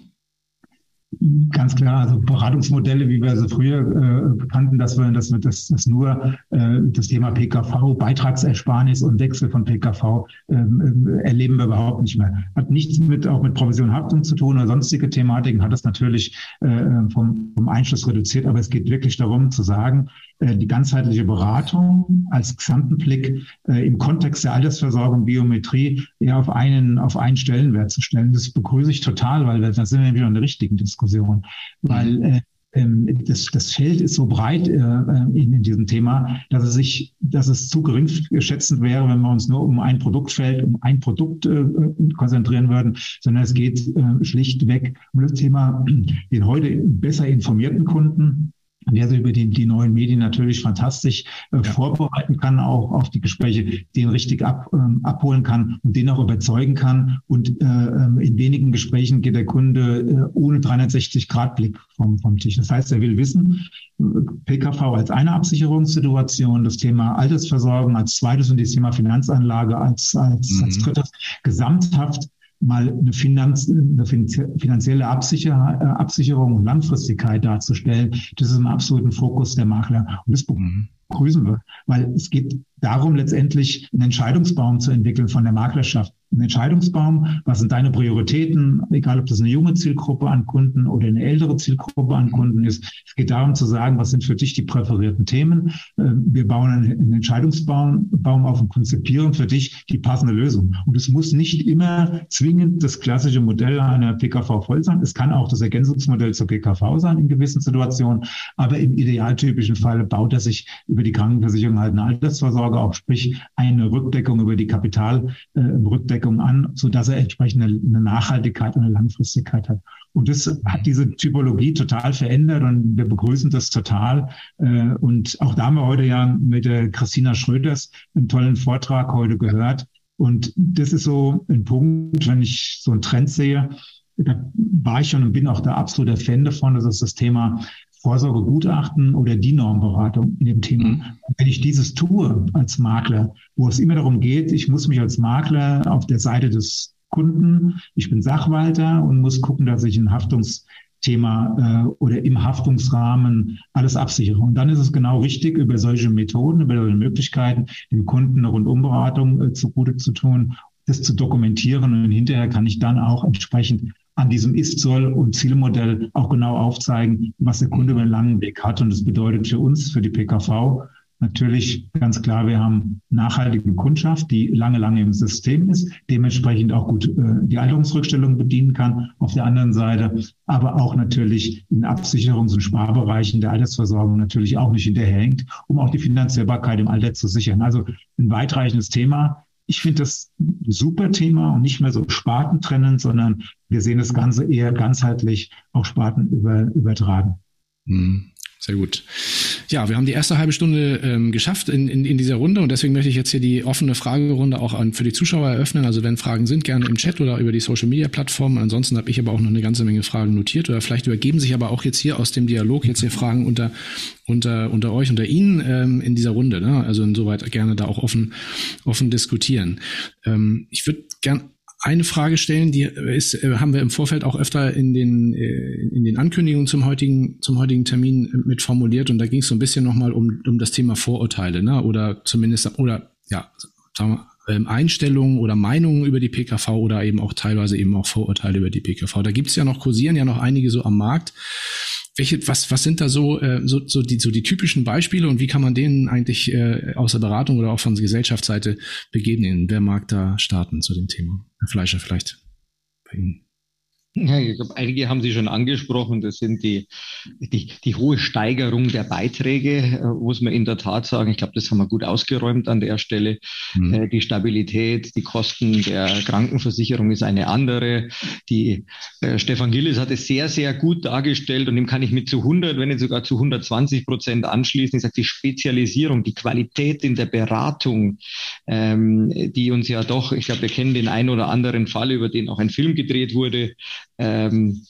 Ganz klar, also Beratungsmodelle, wie wir sie früher äh, kannten, dass wir, dass wir das, das nur äh, das Thema PKV, Beitragsersparnis und Wechsel von PKV ähm, äh, erleben wir überhaupt nicht mehr. Hat nichts mit auch mit Provision Haftung zu tun oder sonstige Thematiken, hat es natürlich äh, vom, vom Einschluss reduziert, aber es geht wirklich darum zu sagen, äh, die ganzheitliche Beratung als gesamten Blick äh, im Kontext der Altersversorgung, Biometrie eher auf einen, auf einen Stellenwert zu stellen. Das begrüße ich total, weil da sind wir nämlich in der richtigen Diskussion. Weil mhm. äh, ähm, das, das Feld ist so breit äh, in, in diesem Thema, dass es sich, dass es zu gering schätzend wäre, wenn wir uns nur um ein Produktfeld, um ein Produkt äh, konzentrieren würden, sondern es geht äh, schlichtweg um das Thema den heute besser informierten Kunden, der sich über die, die neuen Medien natürlich fantastisch äh, ja. vorbereiten kann, auch auf die Gespräche, den richtig ab, ähm, abholen kann und den auch überzeugen kann. Und äh, ähm, in wenigen Gesprächen geht der Kunde äh, ohne 360-Grad-Blick vom, vom Tisch. Das heißt, er will wissen, PKV als eine Absicherungssituation, das Thema Altersversorgung als zweites und das Thema Finanzanlage als, als, mhm. als drittes, gesamthaft mal eine, Finanz, eine finanzielle äh, Absicherung und Langfristigkeit darzustellen. Das ist im absoluten Fokus der Makler. Und das mhm. Begrüßen wir, weil es geht darum, letztendlich einen Entscheidungsbaum zu entwickeln von der Maklerschaft einen Entscheidungsbaum. Was sind deine Prioritäten? Egal, ob das eine junge Zielgruppe an Kunden oder eine ältere Zielgruppe an Kunden ist. Es geht darum zu sagen, was sind für dich die präferierten Themen? Ähm, wir bauen einen Entscheidungsbaum auf und konzipieren für dich die passende Lösung. Und es muss nicht immer zwingend das klassische Modell einer PKV voll sein. Es kann auch das Ergänzungsmodell zur PKV sein in gewissen Situationen. Aber im idealtypischen Fall baut er sich über die Krankenversicherung halt eine Altersvorsorge auf, sprich eine Rückdeckung über die Kapitalrückdeckung Abdeckung an, so dass er entsprechend eine, Nachhaltigkeit und eine Langfristigkeit hat. Und das hat diese Typologie total verändert und wir begrüßen das total. Äh, und auch da haben wir heute ja mit der Christina Schröders einen tollen Vortrag heute gehört. Und das ist so ein Punkt, wenn ich so einen Trend sehe, da war ich schon und bin auch da absoluter Fan davon, das ist das Thema Vorsorgegutachten oder die Normberatung in dem Thema. Mhm. Wenn ich dieses tue als Makler, wo es immer darum geht, ich muss mich als Makler auf der Seite des Kunden, ich bin Sachwalter und muss gucken, dass ich ein Haftungsthema äh, oder im Haftungsrahmen alles absichere. Und dann ist es genau richtig, über solche Methoden, über solche Möglichkeiten, dem Kunden eine Rundumberatung äh, zugute zu tun, das zu dokumentieren und hinterher kann ich dann auch entsprechend an diesem Ist-Soll- und Zielmodell auch genau aufzeigen, was der Kunde über einen langen Weg hat. Und das bedeutet für uns, für die PKV, natürlich ganz klar, wir haben nachhaltige Kundschaft, die lange, lange im System ist, dementsprechend auch gut äh, die Alterungsrückstellung bedienen kann. Auf der anderen Seite aber auch natürlich in Absicherungs- und Sparbereichen der Altersversorgung natürlich auch nicht hinterherhängt, um auch die Finanzierbarkeit im Alter zu sichern. Also ein weitreichendes Thema, ich finde das ein super Thema und nicht mehr so spartentrennend, sondern wir sehen das Ganze eher ganzheitlich auch Sparten über, übertragen. Mhm. Sehr gut. Ja, wir haben die erste halbe Stunde ähm, geschafft in, in, in dieser Runde und deswegen möchte ich jetzt hier die offene Fragerunde auch an, für die Zuschauer eröffnen. Also wenn Fragen sind, gerne im Chat oder über die Social Media Plattformen. Ansonsten habe ich aber auch noch eine ganze Menge Fragen notiert oder vielleicht übergeben sich aber auch jetzt hier aus dem Dialog jetzt hier Fragen unter, unter, unter euch, unter Ihnen ähm, in dieser Runde. Ne? Also insoweit gerne da auch offen, offen diskutieren. Ähm, ich würde gern eine Frage stellen, die ist, äh, haben wir im Vorfeld auch öfter in den, äh, in den Ankündigungen zum heutigen, zum heutigen Termin äh, mit formuliert und da ging es so ein bisschen nochmal um, um das Thema Vorurteile, ne? Oder zumindest, oder ja, sagen wir, ähm, Einstellungen oder Meinungen über die PKV oder eben auch teilweise eben auch Vorurteile über die PKV. Da gibt es ja noch, kursieren ja noch einige so am Markt. Welche, was, was sind da so, äh, so, so, die, so die typischen Beispiele und wie kann man denen eigentlich äh, aus der Beratung oder auch von der Gesellschaftsseite begegnen? Wer mag da starten zu dem Thema? Herr Fleischer vielleicht bei Ihnen. Ja, ich glaube, einige haben Sie schon angesprochen. Das sind die, die, die hohe Steigerung der Beiträge, äh, muss man in der Tat sagen. Ich glaube, das haben wir gut ausgeräumt an der Stelle. Mhm. Die Stabilität, die Kosten der Krankenversicherung ist eine andere. Die äh, Stefan Gillis hat es sehr, sehr gut dargestellt und dem kann ich mit zu 100, wenn nicht sogar zu 120 Prozent anschließen. Ich sage, die Spezialisierung, die Qualität in der Beratung, ähm, die uns ja doch, ich glaube, wir kennen den einen oder anderen Fall, über den auch ein Film gedreht wurde, ähm,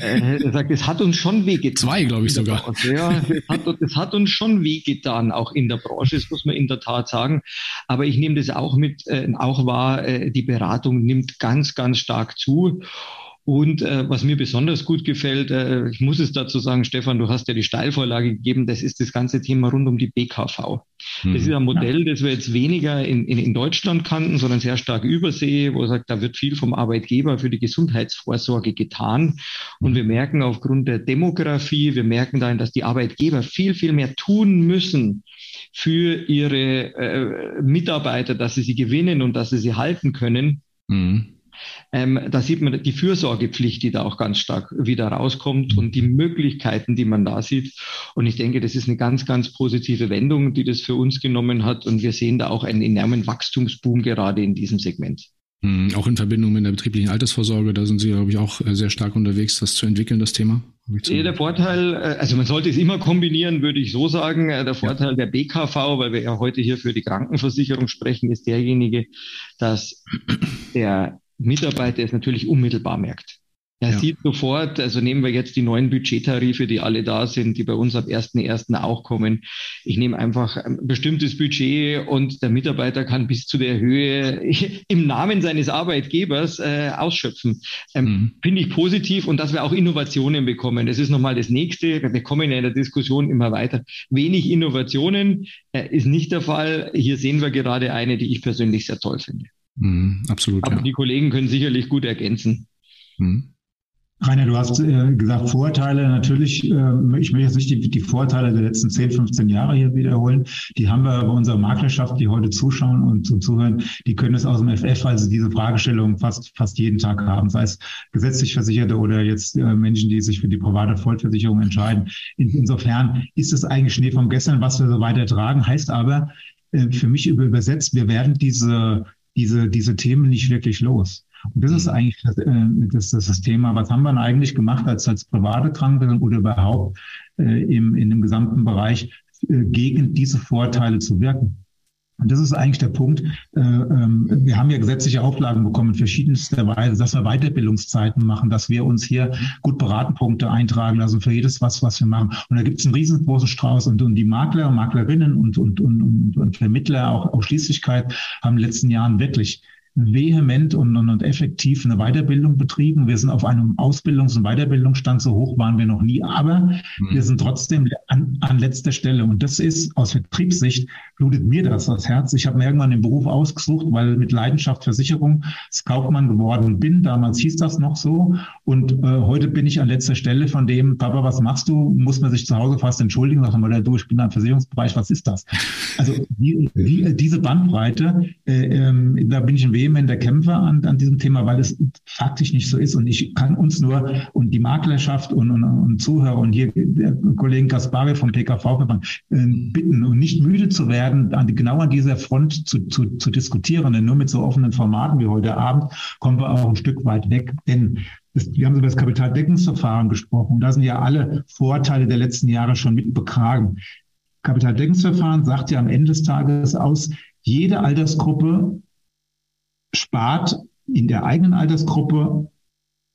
äh, er sagt, es hat uns schon wehgetan. Zwei, glaube ich sogar. Ja, es hat, es hat uns schon wehgetan, auch in der Branche, das muss man in der Tat sagen. Aber ich nehme das auch mit, äh, auch wahr, äh, die Beratung nimmt ganz, ganz stark zu. Und äh, was mir besonders gut gefällt, äh, ich muss es dazu sagen, Stefan, du hast ja die Steilvorlage gegeben, das ist das ganze Thema rund um die BKV. Hm. Das ist ein Modell, das wir jetzt weniger in, in, in Deutschland kannten, sondern sehr stark übersee, wo er sagt, da wird viel vom Arbeitgeber für die Gesundheitsvorsorge getan. Und wir merken aufgrund der Demografie, wir merken dahin, dass die Arbeitgeber viel, viel mehr tun müssen für ihre äh, Mitarbeiter, dass sie sie gewinnen und dass sie sie halten können. Hm ähm, da sieht man die Fürsorgepflicht, die da auch ganz stark wieder rauskommt und die Möglichkeiten, die man da sieht. Und ich denke, das ist eine ganz, ganz positive Wendung, die das für uns genommen hat. Und wir sehen da auch einen enormen Wachstumsboom gerade in diesem Segment. Mhm, auch in Verbindung mit der betrieblichen Altersvorsorge, da sind Sie, glaube ich, auch äh, sehr stark unterwegs, das zu entwickeln, das Thema. Der Vorteil, äh, also man sollte es immer kombinieren, würde ich so sagen. Äh, der Vorteil der BKV, weil wir ja heute hier für die Krankenversicherung sprechen, ist derjenige, dass der Mitarbeiter es natürlich unmittelbar merkt. Er ja. sieht sofort, also nehmen wir jetzt die neuen Budgettarife, die alle da sind, die bei uns ab 1.1. auch kommen. Ich nehme einfach ein bestimmtes Budget und der Mitarbeiter kann bis zu der Höhe im Namen seines Arbeitgebers äh, ausschöpfen. Ähm, mhm. Finde ich positiv und dass wir auch Innovationen bekommen. Das ist nochmal das Nächste. Wir kommen ja in der Diskussion immer weiter. Wenig Innovationen äh, ist nicht der Fall. Hier sehen wir gerade eine, die ich persönlich sehr toll finde. Mhm, absolut. Aber ja. die Kollegen können sicherlich gut ergänzen. Mhm. Rainer, du hast äh, gesagt, Vorteile natürlich, äh, ich möchte jetzt nicht die, die, Vorteile der letzten 10, 15 Jahre hier wiederholen. Die haben wir bei unserer Maklerschaft, die heute zuschauen und, und zuhören, die können es aus dem FF, sie diese Fragestellung fast, fast jeden Tag haben, sei es gesetzlich Versicherte oder jetzt äh, Menschen, die sich für die private Vollversicherung entscheiden. In, insofern ist es eigentlich Schnee vom Gestern, was wir so weiter tragen, heißt aber, äh, für mich übersetzt, wir werden diese diese, diese Themen nicht wirklich los. Und das ist mhm. eigentlich das, äh, das, das, das Thema, was haben wir eigentlich gemacht als, als private Krankenversicherung oder überhaupt äh, im, in dem gesamten Bereich äh, gegen diese Vorteile zu wirken. Und das ist eigentlich der Punkt. Äh, ähm, wir haben ja gesetzliche Auflagen bekommen, verschiedenster Weise, dass wir Weiterbildungszeiten machen, dass wir uns hier gut Beratenpunkte eintragen lassen für jedes was, was wir machen. Und da gibt es einen riesengroßen Strauß und, und die Makler, Maklerinnen und, und, und, und, und Vermittler, auch Ausschließlichkeit, haben in den letzten Jahren wirklich vehement und, und, und effektiv eine Weiterbildung betrieben. Wir sind auf einem Ausbildungs- und Weiterbildungsstand, so hoch waren wir noch nie, aber mhm. wir sind trotzdem an, an letzter Stelle. Und das ist aus Vertriebssicht, blutet mir das das Herz. Ich habe mir irgendwann den Beruf ausgesucht, weil mit Leidenschaft Versicherung Kaufmann geworden bin. Damals hieß das noch so. Und äh, heute bin ich an letzter Stelle von dem, Papa, was machst du? Muss man sich zu Hause fast entschuldigen, sagt man, du, ich bin im Versicherungsbereich, was ist das? Also die, die, diese Bandbreite, äh, äh, da bin ich ein vehementer Kämpfer an, an diesem Thema, weil es faktisch nicht so ist. Und ich kann uns nur und die Maklerschaft und, und, und Zuhörer und hier der Kollegen Kaspari vom PKV-Verband äh, bitten und nicht müde zu werden, an, genau an dieser Front zu, zu, zu diskutieren. Denn nur mit so offenen Formaten wie heute Abend kommen wir auch ein Stück weit weg. Denn wir haben über das Kapitaldeckungsverfahren gesprochen. Und da sind ja alle Vorteile der letzten Jahre schon mit bekragen. Kapitaldeckungsverfahren sagt ja am Ende des Tages aus, jede Altersgruppe spart in der eigenen Altersgruppe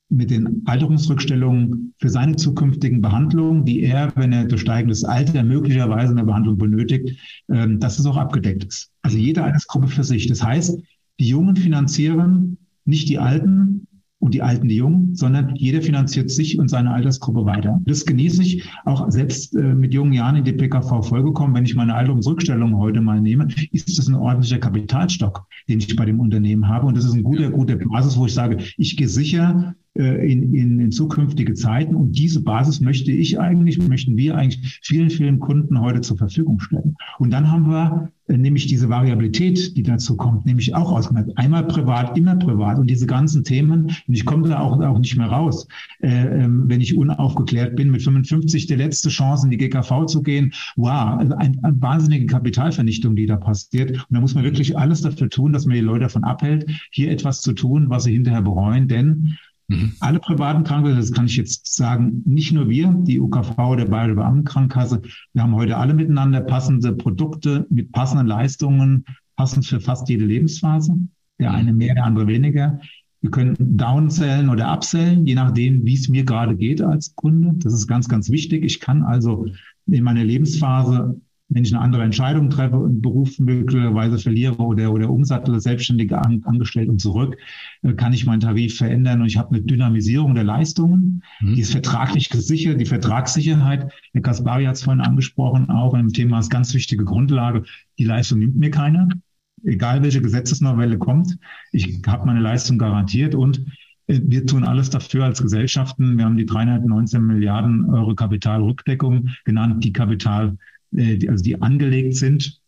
mit den Alterungsrückstellungen für seine zukünftigen Behandlungen, die er, wenn er durch steigendes Alter möglicherweise eine Behandlung benötigt, ähm, dass es auch abgedeckt ist. Also jede Altersgruppe für sich. Das heißt, die Jungen finanzieren nicht die Alten, und die Alten die Jungen, sondern jeder finanziert sich und seine Altersgruppe weiter. Das genieße ich auch selbst äh, mit jungen Jahren in die PKV vollgekommen. Wenn ich meine Alterungsrückstellung heute mal nehme, ist das ein ordentlicher Kapitalstock, den ich bei dem Unternehmen habe. Und das ist ein guter, guter Basis, wo ich sage, ich gehe sicher äh, in, in, in zukünftige Zeiten. Und diese Basis möchte ich eigentlich, möchten wir eigentlich vielen, vielen Kunden heute zur Verfügung stellen. Und dann haben wir äh, nämlich diese Variabilität, die dazu kommt, nämlich auch ausgemerkt. Einmal privat, immer privat. Und diese ganzen Themen, und ich komme da auch, auch nicht mehr raus, äh, ähm, wenn ich unaufgeklärt bin, mit 55 die letzte Chance in die GKV zu gehen. Wow, also ein, eine wahnsinnige Kapitalvernichtung, die da passiert. Und da muss man wirklich alles dafür tun, dass man die Leute davon abhält, hier etwas zu tun, was sie hinterher bereuen. Denn Mhm. Alle privaten Krankenkassen, das kann ich jetzt sagen, nicht nur wir, die UKV der Bayerische Beamtenkrankenkasse, wir haben heute alle miteinander passende Produkte mit passenden Leistungen, passend für fast jede Lebensphase. Der mhm. eine mehr, der andere weniger. Wir können downsellen oder upsellen, je nachdem, wie es mir gerade geht als Kunde. Das ist ganz, ganz wichtig. Ich kann also in meiner Lebensphase wenn ich eine andere Entscheidung treffe und Beruf möglicherweise verliere oder, oder umsattle, Selbstständige an, angestellt und zurück, äh, kann ich meinen Tarif verändern und ich habe eine Dynamisierung der Leistungen. Mhm. Die ist vertraglich gesichert, die Vertragssicherheit. Herr Kaspari hat es vorhin angesprochen, auch im Thema ist ganz wichtige Grundlage. Die Leistung nimmt mir keiner, egal welche Gesetzesnovelle kommt. Ich habe meine Leistung garantiert und äh, wir tun alles dafür als Gesellschaften. Wir haben die 319 Milliarden Euro Kapitalrückdeckung genannt, die Kapital die, also die angelegt sind,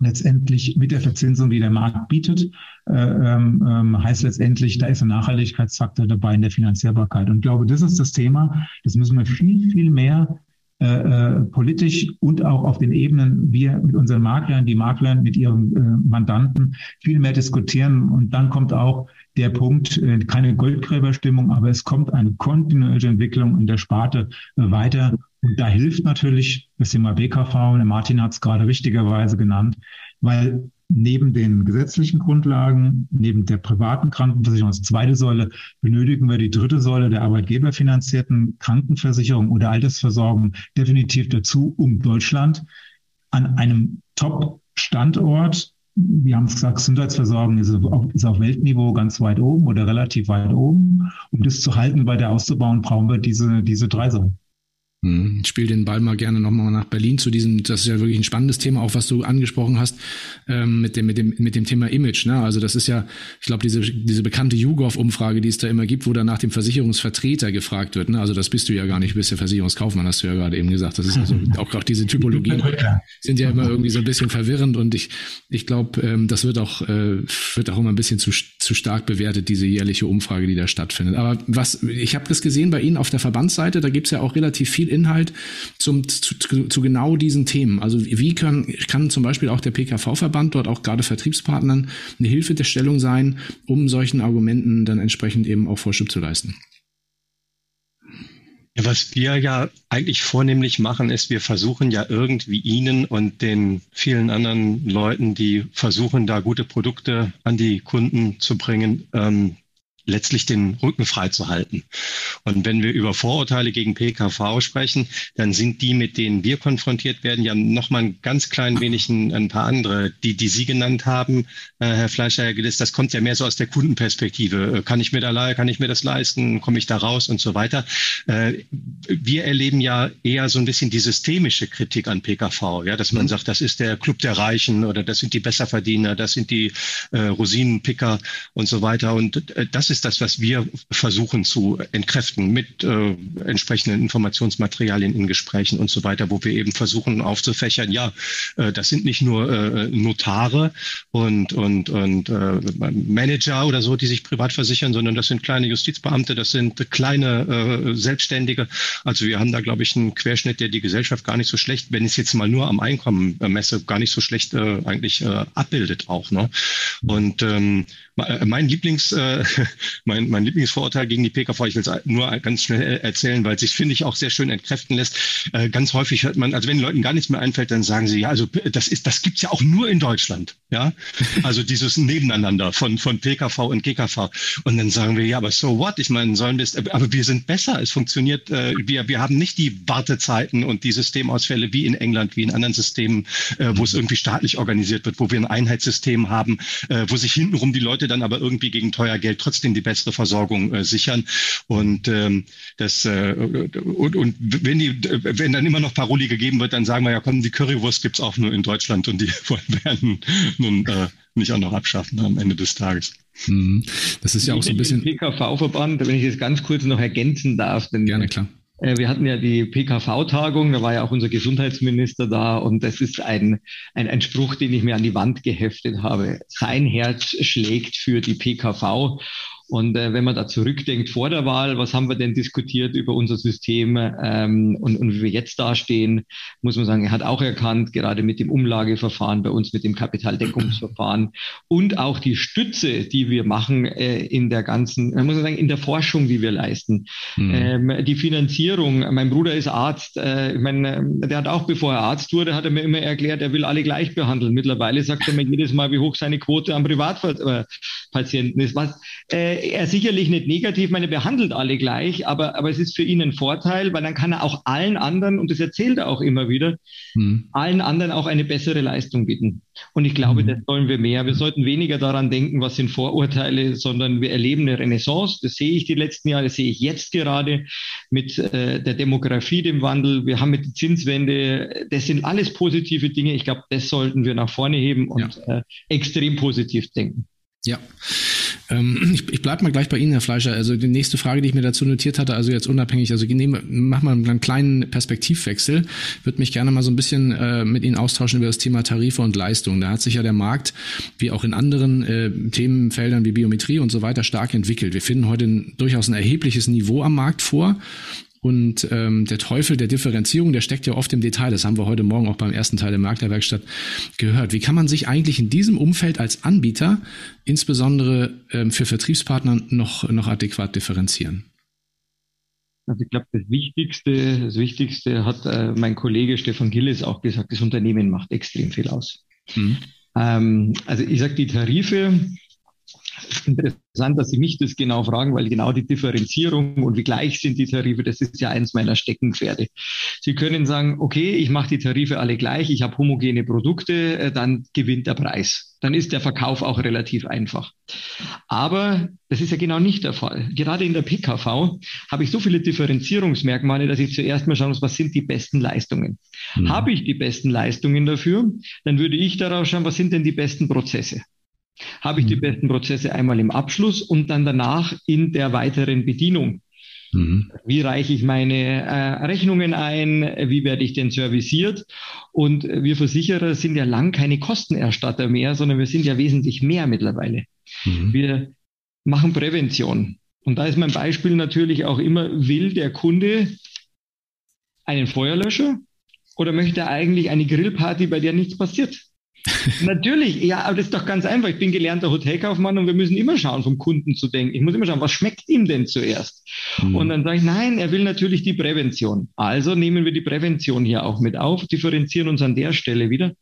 letztendlich mit der Verzinsung, die der Markt bietet, äh, ähm, ähm, heißt letztendlich, da ist ein Nachhaltigkeitsfaktor dabei in der Finanzierbarkeit. Und ich glaube, das ist das Thema. Das müssen wir viel, viel mehr äh, äh, politisch und auch auf den Ebenen, wir mit unseren Maklern, die Makler mit ihren äh, Mandanten viel mehr diskutieren. Und dann kommt auch der Punkt, äh, keine Goldgräberstimmung, aber es kommt eine kontinuierliche Entwicklung in der Sparte äh, weiter. Und da hilft natürlich das Thema BKV, der Martin hat es gerade richtigerweise genannt, weil neben den gesetzlichen Grundlagen, neben der privaten Krankenversicherung als zweite Säule, benötigen wir die dritte Säule der arbeitgeberfinanzierten Krankenversicherung oder Altersversorgung definitiv dazu, um Deutschland an einem Top-Standort wir haben es gesagt, Gesundheitsversorgung ist auf, ist auf Weltniveau ganz weit oben oder relativ weit oben. Um das zu halten, weiter auszubauen, brauchen wir diese, diese drei Säulen. Hm, ich spiele den Ball mal gerne nochmal nach Berlin zu diesem, das ist ja wirklich ein spannendes Thema, auch was du angesprochen hast, ähm, mit, dem, mit, dem, mit dem Thema Image. Ne? Also das ist ja, ich glaube, diese, diese bekannte YouGov-Umfrage, die es da immer gibt, wo dann nach dem Versicherungsvertreter gefragt wird. Ne? Also das bist du ja gar nicht, du bist ja Versicherungskaufmann, hast du ja gerade eben gesagt. Das ist also auch, auch diese Typologien sind ja immer irgendwie so ein bisschen verwirrend und ich, ich glaube, ähm, das wird auch, äh, wird auch immer ein bisschen zu, zu stark bewertet, diese jährliche Umfrage, die da stattfindet. Aber was, ich habe das gesehen bei Ihnen auf der Verbandsseite, da gibt's ja auch relativ viel Inhalt zum, zu, zu genau diesen Themen. Also wie kann, kann zum Beispiel auch der PKV-Verband dort auch gerade Vertriebspartnern eine Hilfe der Stellung sein, um solchen Argumenten dann entsprechend eben auch Vorschub zu leisten? Was wir ja eigentlich vornehmlich machen, ist, wir versuchen ja irgendwie Ihnen und den vielen anderen Leuten, die versuchen, da gute Produkte an die Kunden zu bringen, ähm, letztlich den Rücken frei zu halten. Und wenn wir über Vorurteile gegen PKV sprechen, dann sind die, mit denen wir konfrontiert werden, ja noch mal ein ganz klein wenig ein, ein paar andere. Die, die Sie genannt haben, äh, Herr Fleischer, Herr Gillis, das kommt ja mehr so aus der Kundenperspektive. Äh, kann ich mir da kann ich mir das leisten? Komme ich da raus und so weiter? Äh, wir erleben ja eher so ein bisschen die systemische Kritik an PKV, ja, dass man mhm. sagt, das ist der Club der Reichen oder das sind die Besserverdiener, das sind die äh, Rosinenpicker und so weiter. Und äh, das ist das, was wir versuchen zu entkräften mit äh, entsprechenden Informationsmaterialien in Gesprächen und so weiter, wo wir eben versuchen aufzufächern, ja, äh, das sind nicht nur äh, Notare und, und, und äh, Manager oder so, die sich privat versichern, sondern das sind kleine Justizbeamte, das sind kleine äh, Selbstständige. Also wir haben da, glaube ich, einen Querschnitt, der die Gesellschaft gar nicht so schlecht, wenn ich es jetzt mal nur am Einkommen messe, gar nicht so schlecht äh, eigentlich äh, abbildet auch. Ne? Und ähm, mein Lieblings, äh, mein, mein Lieblingsvorurteil gegen die PKV, ich will es nur ganz schnell erzählen, weil sich, finde ich, auch sehr schön entkräften lässt. Äh, ganz häufig hört man, also wenn den Leuten gar nichts mehr einfällt, dann sagen sie, ja, also das ist, das gibt's ja auch nur in Deutschland. Ja, also dieses Nebeneinander von, von PKV und GKV. Und dann sagen wir, ja, aber so what? Ich meine, sollen wir es, aber wir sind besser. Es funktioniert, äh, wir, wir haben nicht die Wartezeiten und die Systemausfälle wie in England, wie in anderen Systemen, äh, wo es irgendwie staatlich organisiert wird, wo wir ein Einheitssystem haben, äh, wo sich hintenrum die Leute dann aber irgendwie gegen teuer Geld trotzdem die bessere Versorgung äh, sichern. Und ähm, das äh, und, und wenn die, wenn dann immer noch Paroli gegeben wird, dann sagen wir ja, komm, die Currywurst gibt's auch nur in Deutschland und die werden nun äh, nicht auch noch abschaffen am Ende des Tages. Mhm. Das ist ja auch so ein bisschen. PKV-Verband, wenn ich es ganz kurz noch ergänzen darf. Denn Gerne, klar. Äh, wir hatten ja die PKV-Tagung, da war ja auch unser Gesundheitsminister da und das ist ein, ein, ein Spruch, den ich mir an die Wand geheftet habe. Sein Herz schlägt für die PKV und äh, wenn man da zurückdenkt vor der Wahl, was haben wir denn diskutiert über unser System ähm, und, und wie wir jetzt dastehen, muss man sagen, er hat auch erkannt, gerade mit dem Umlageverfahren bei uns, mit dem Kapitaldeckungsverfahren und auch die Stütze, die wir machen äh, in der ganzen, muss man sagen, in der Forschung, die wir leisten. Mhm. Ähm, die Finanzierung, mein Bruder ist Arzt, äh, ich meine, der hat auch, bevor er Arzt wurde, hat er mir immer erklärt, er will alle gleich behandeln. Mittlerweile sagt er mir jedes Mal, wie hoch seine Quote am Privatpatienten ist. Was, äh, er sicherlich nicht negativ, meine behandelt alle gleich, aber, aber es ist für ihn ein Vorteil, weil dann kann er auch allen anderen, und das erzählt er auch immer wieder, hm. allen anderen auch eine bessere Leistung bieten. Und ich glaube, hm. das sollen wir mehr. Wir sollten weniger daran denken, was sind Vorurteile, sondern wir erleben eine Renaissance. Das sehe ich die letzten Jahre, das sehe ich jetzt gerade mit äh, der Demografie, dem Wandel. Wir haben mit der Zinswende, das sind alles positive Dinge. Ich glaube, das sollten wir nach vorne heben und ja. äh, extrem positiv denken. Ja. Ähm, ich ich bleibe mal gleich bei Ihnen, Herr Fleischer. Also die nächste Frage, die ich mir dazu notiert hatte, also jetzt unabhängig, also nehme, mach mal einen kleinen Perspektivwechsel. Würde mich gerne mal so ein bisschen äh, mit Ihnen austauschen über das Thema Tarife und Leistungen. Da hat sich ja der Markt, wie auch in anderen äh, Themenfeldern wie Biometrie und so weiter, stark entwickelt. Wir finden heute ein, durchaus ein erhebliches Niveau am Markt vor. Und ähm, der Teufel der Differenzierung, der steckt ja oft im Detail. Das haben wir heute Morgen auch beim ersten Teil der Markterwerkstatt gehört. Wie kann man sich eigentlich in diesem Umfeld als Anbieter, insbesondere ähm, für Vertriebspartner, noch, noch adäquat differenzieren? Also ich glaube, das Wichtigste, das Wichtigste hat äh, mein Kollege Stefan Gilles auch gesagt, das Unternehmen macht extrem viel aus. Mhm. Ähm, also ich sage, die Tarife interessant, dass Sie mich das genau fragen, weil genau die Differenzierung und wie gleich sind die Tarife, das ist ja eins meiner Steckenpferde. Sie können sagen, okay, ich mache die Tarife alle gleich, ich habe homogene Produkte, äh, dann gewinnt der Preis. Dann ist der Verkauf auch relativ einfach. Aber das ist ja genau nicht der Fall. Gerade in der PKV habe ich so viele Differenzierungsmerkmale, dass ich zuerst mal schauen muss, was sind die besten Leistungen. Mhm. Habe ich die besten Leistungen dafür, dann würde ich darauf schauen, was sind denn die besten Prozesse. Habe ich die mhm. besten Prozesse einmal im Abschluss und dann danach in der weiteren Bedienung. Mhm. Wie reiche ich meine äh, Rechnungen ein? Wie werde ich denn serviciert? Und wir Versicherer sind ja lang keine Kostenerstatter mehr, sondern wir sind ja wesentlich mehr mittlerweile. Mhm. Wir machen Prävention. Und da ist mein Beispiel natürlich auch immer, will der Kunde einen Feuerlöscher oder möchte er eigentlich eine Grillparty, bei der nichts passiert? Natürlich, ja, aber das ist doch ganz einfach. Ich bin gelernter Hotelkaufmann und wir müssen immer schauen, vom Kunden zu denken. Ich muss immer schauen, was schmeckt ihm denn zuerst? Mhm. Und dann sage ich, nein, er will natürlich die Prävention. Also nehmen wir die Prävention hier auch mit auf, differenzieren uns an der Stelle wieder.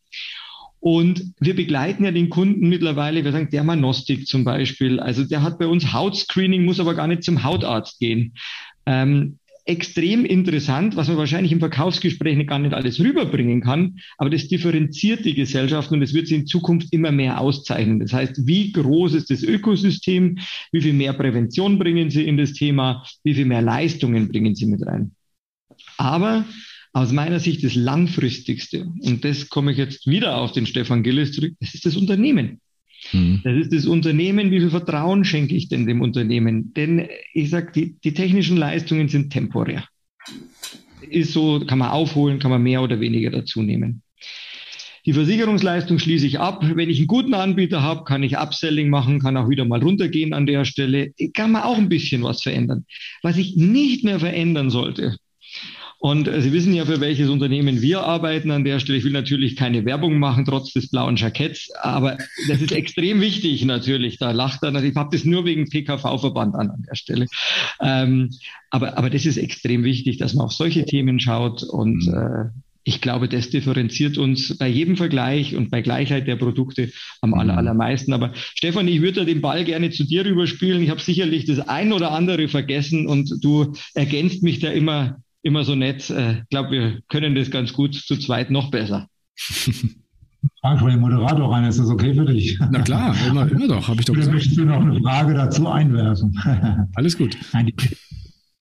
Und wir begleiten ja den Kunden mittlerweile, wir sagen Dermanostik zum Beispiel. Also der hat bei uns Hautscreening, muss aber gar nicht zum Hautarzt gehen. Ähm, extrem interessant, was man wahrscheinlich im Verkaufsgespräch gar nicht alles rüberbringen kann, aber das differenziert die Gesellschaft und es wird sie in Zukunft immer mehr auszeichnen. Das heißt, wie groß ist das Ökosystem, wie viel mehr Prävention bringen Sie in das Thema, wie viel mehr Leistungen bringen Sie mit rein. Aber aus meiner Sicht das langfristigste, und das komme ich jetzt wieder auf den Stefan Gilles zurück, das ist das Unternehmen. Mhm. Das ist das Unternehmen. Wie viel Vertrauen schenke ich denn dem Unternehmen? Denn ich sage, die, die technischen Leistungen sind temporär. Ist so, kann man aufholen, kann man mehr oder weniger dazu nehmen. Die Versicherungsleistung schließe ich ab. Wenn ich einen guten Anbieter habe, kann ich Upselling machen, kann auch wieder mal runtergehen an der Stelle. Kann man auch ein bisschen was verändern. Was ich nicht mehr verändern sollte, und äh, Sie wissen ja, für welches Unternehmen wir arbeiten an der Stelle. Ich will natürlich keine Werbung machen, trotz des blauen Jacketts, aber das ist extrem wichtig natürlich. Da lacht er. Ich habe das nur wegen PKV-Verband an an der Stelle. Ähm, aber, aber das ist extrem wichtig, dass man auf solche Themen schaut und mhm. äh, ich glaube, das differenziert uns bei jedem Vergleich und bei Gleichheit der Produkte am aller, mhm. allermeisten. Aber Stefan, ich würde den Ball gerne zu dir rüberspielen. Ich habe sicherlich das ein oder andere vergessen und du ergänzt mich da immer immer so nett. Äh, ich glaube, wir können das ganz gut zu zweit noch besser. Frage von dem Moderator rein, ist das okay für dich? Na klar, immer, immer doch, habe ich doch gesagt. Möchtest du noch eine Frage dazu einwerfen? Alles gut. Nein, die,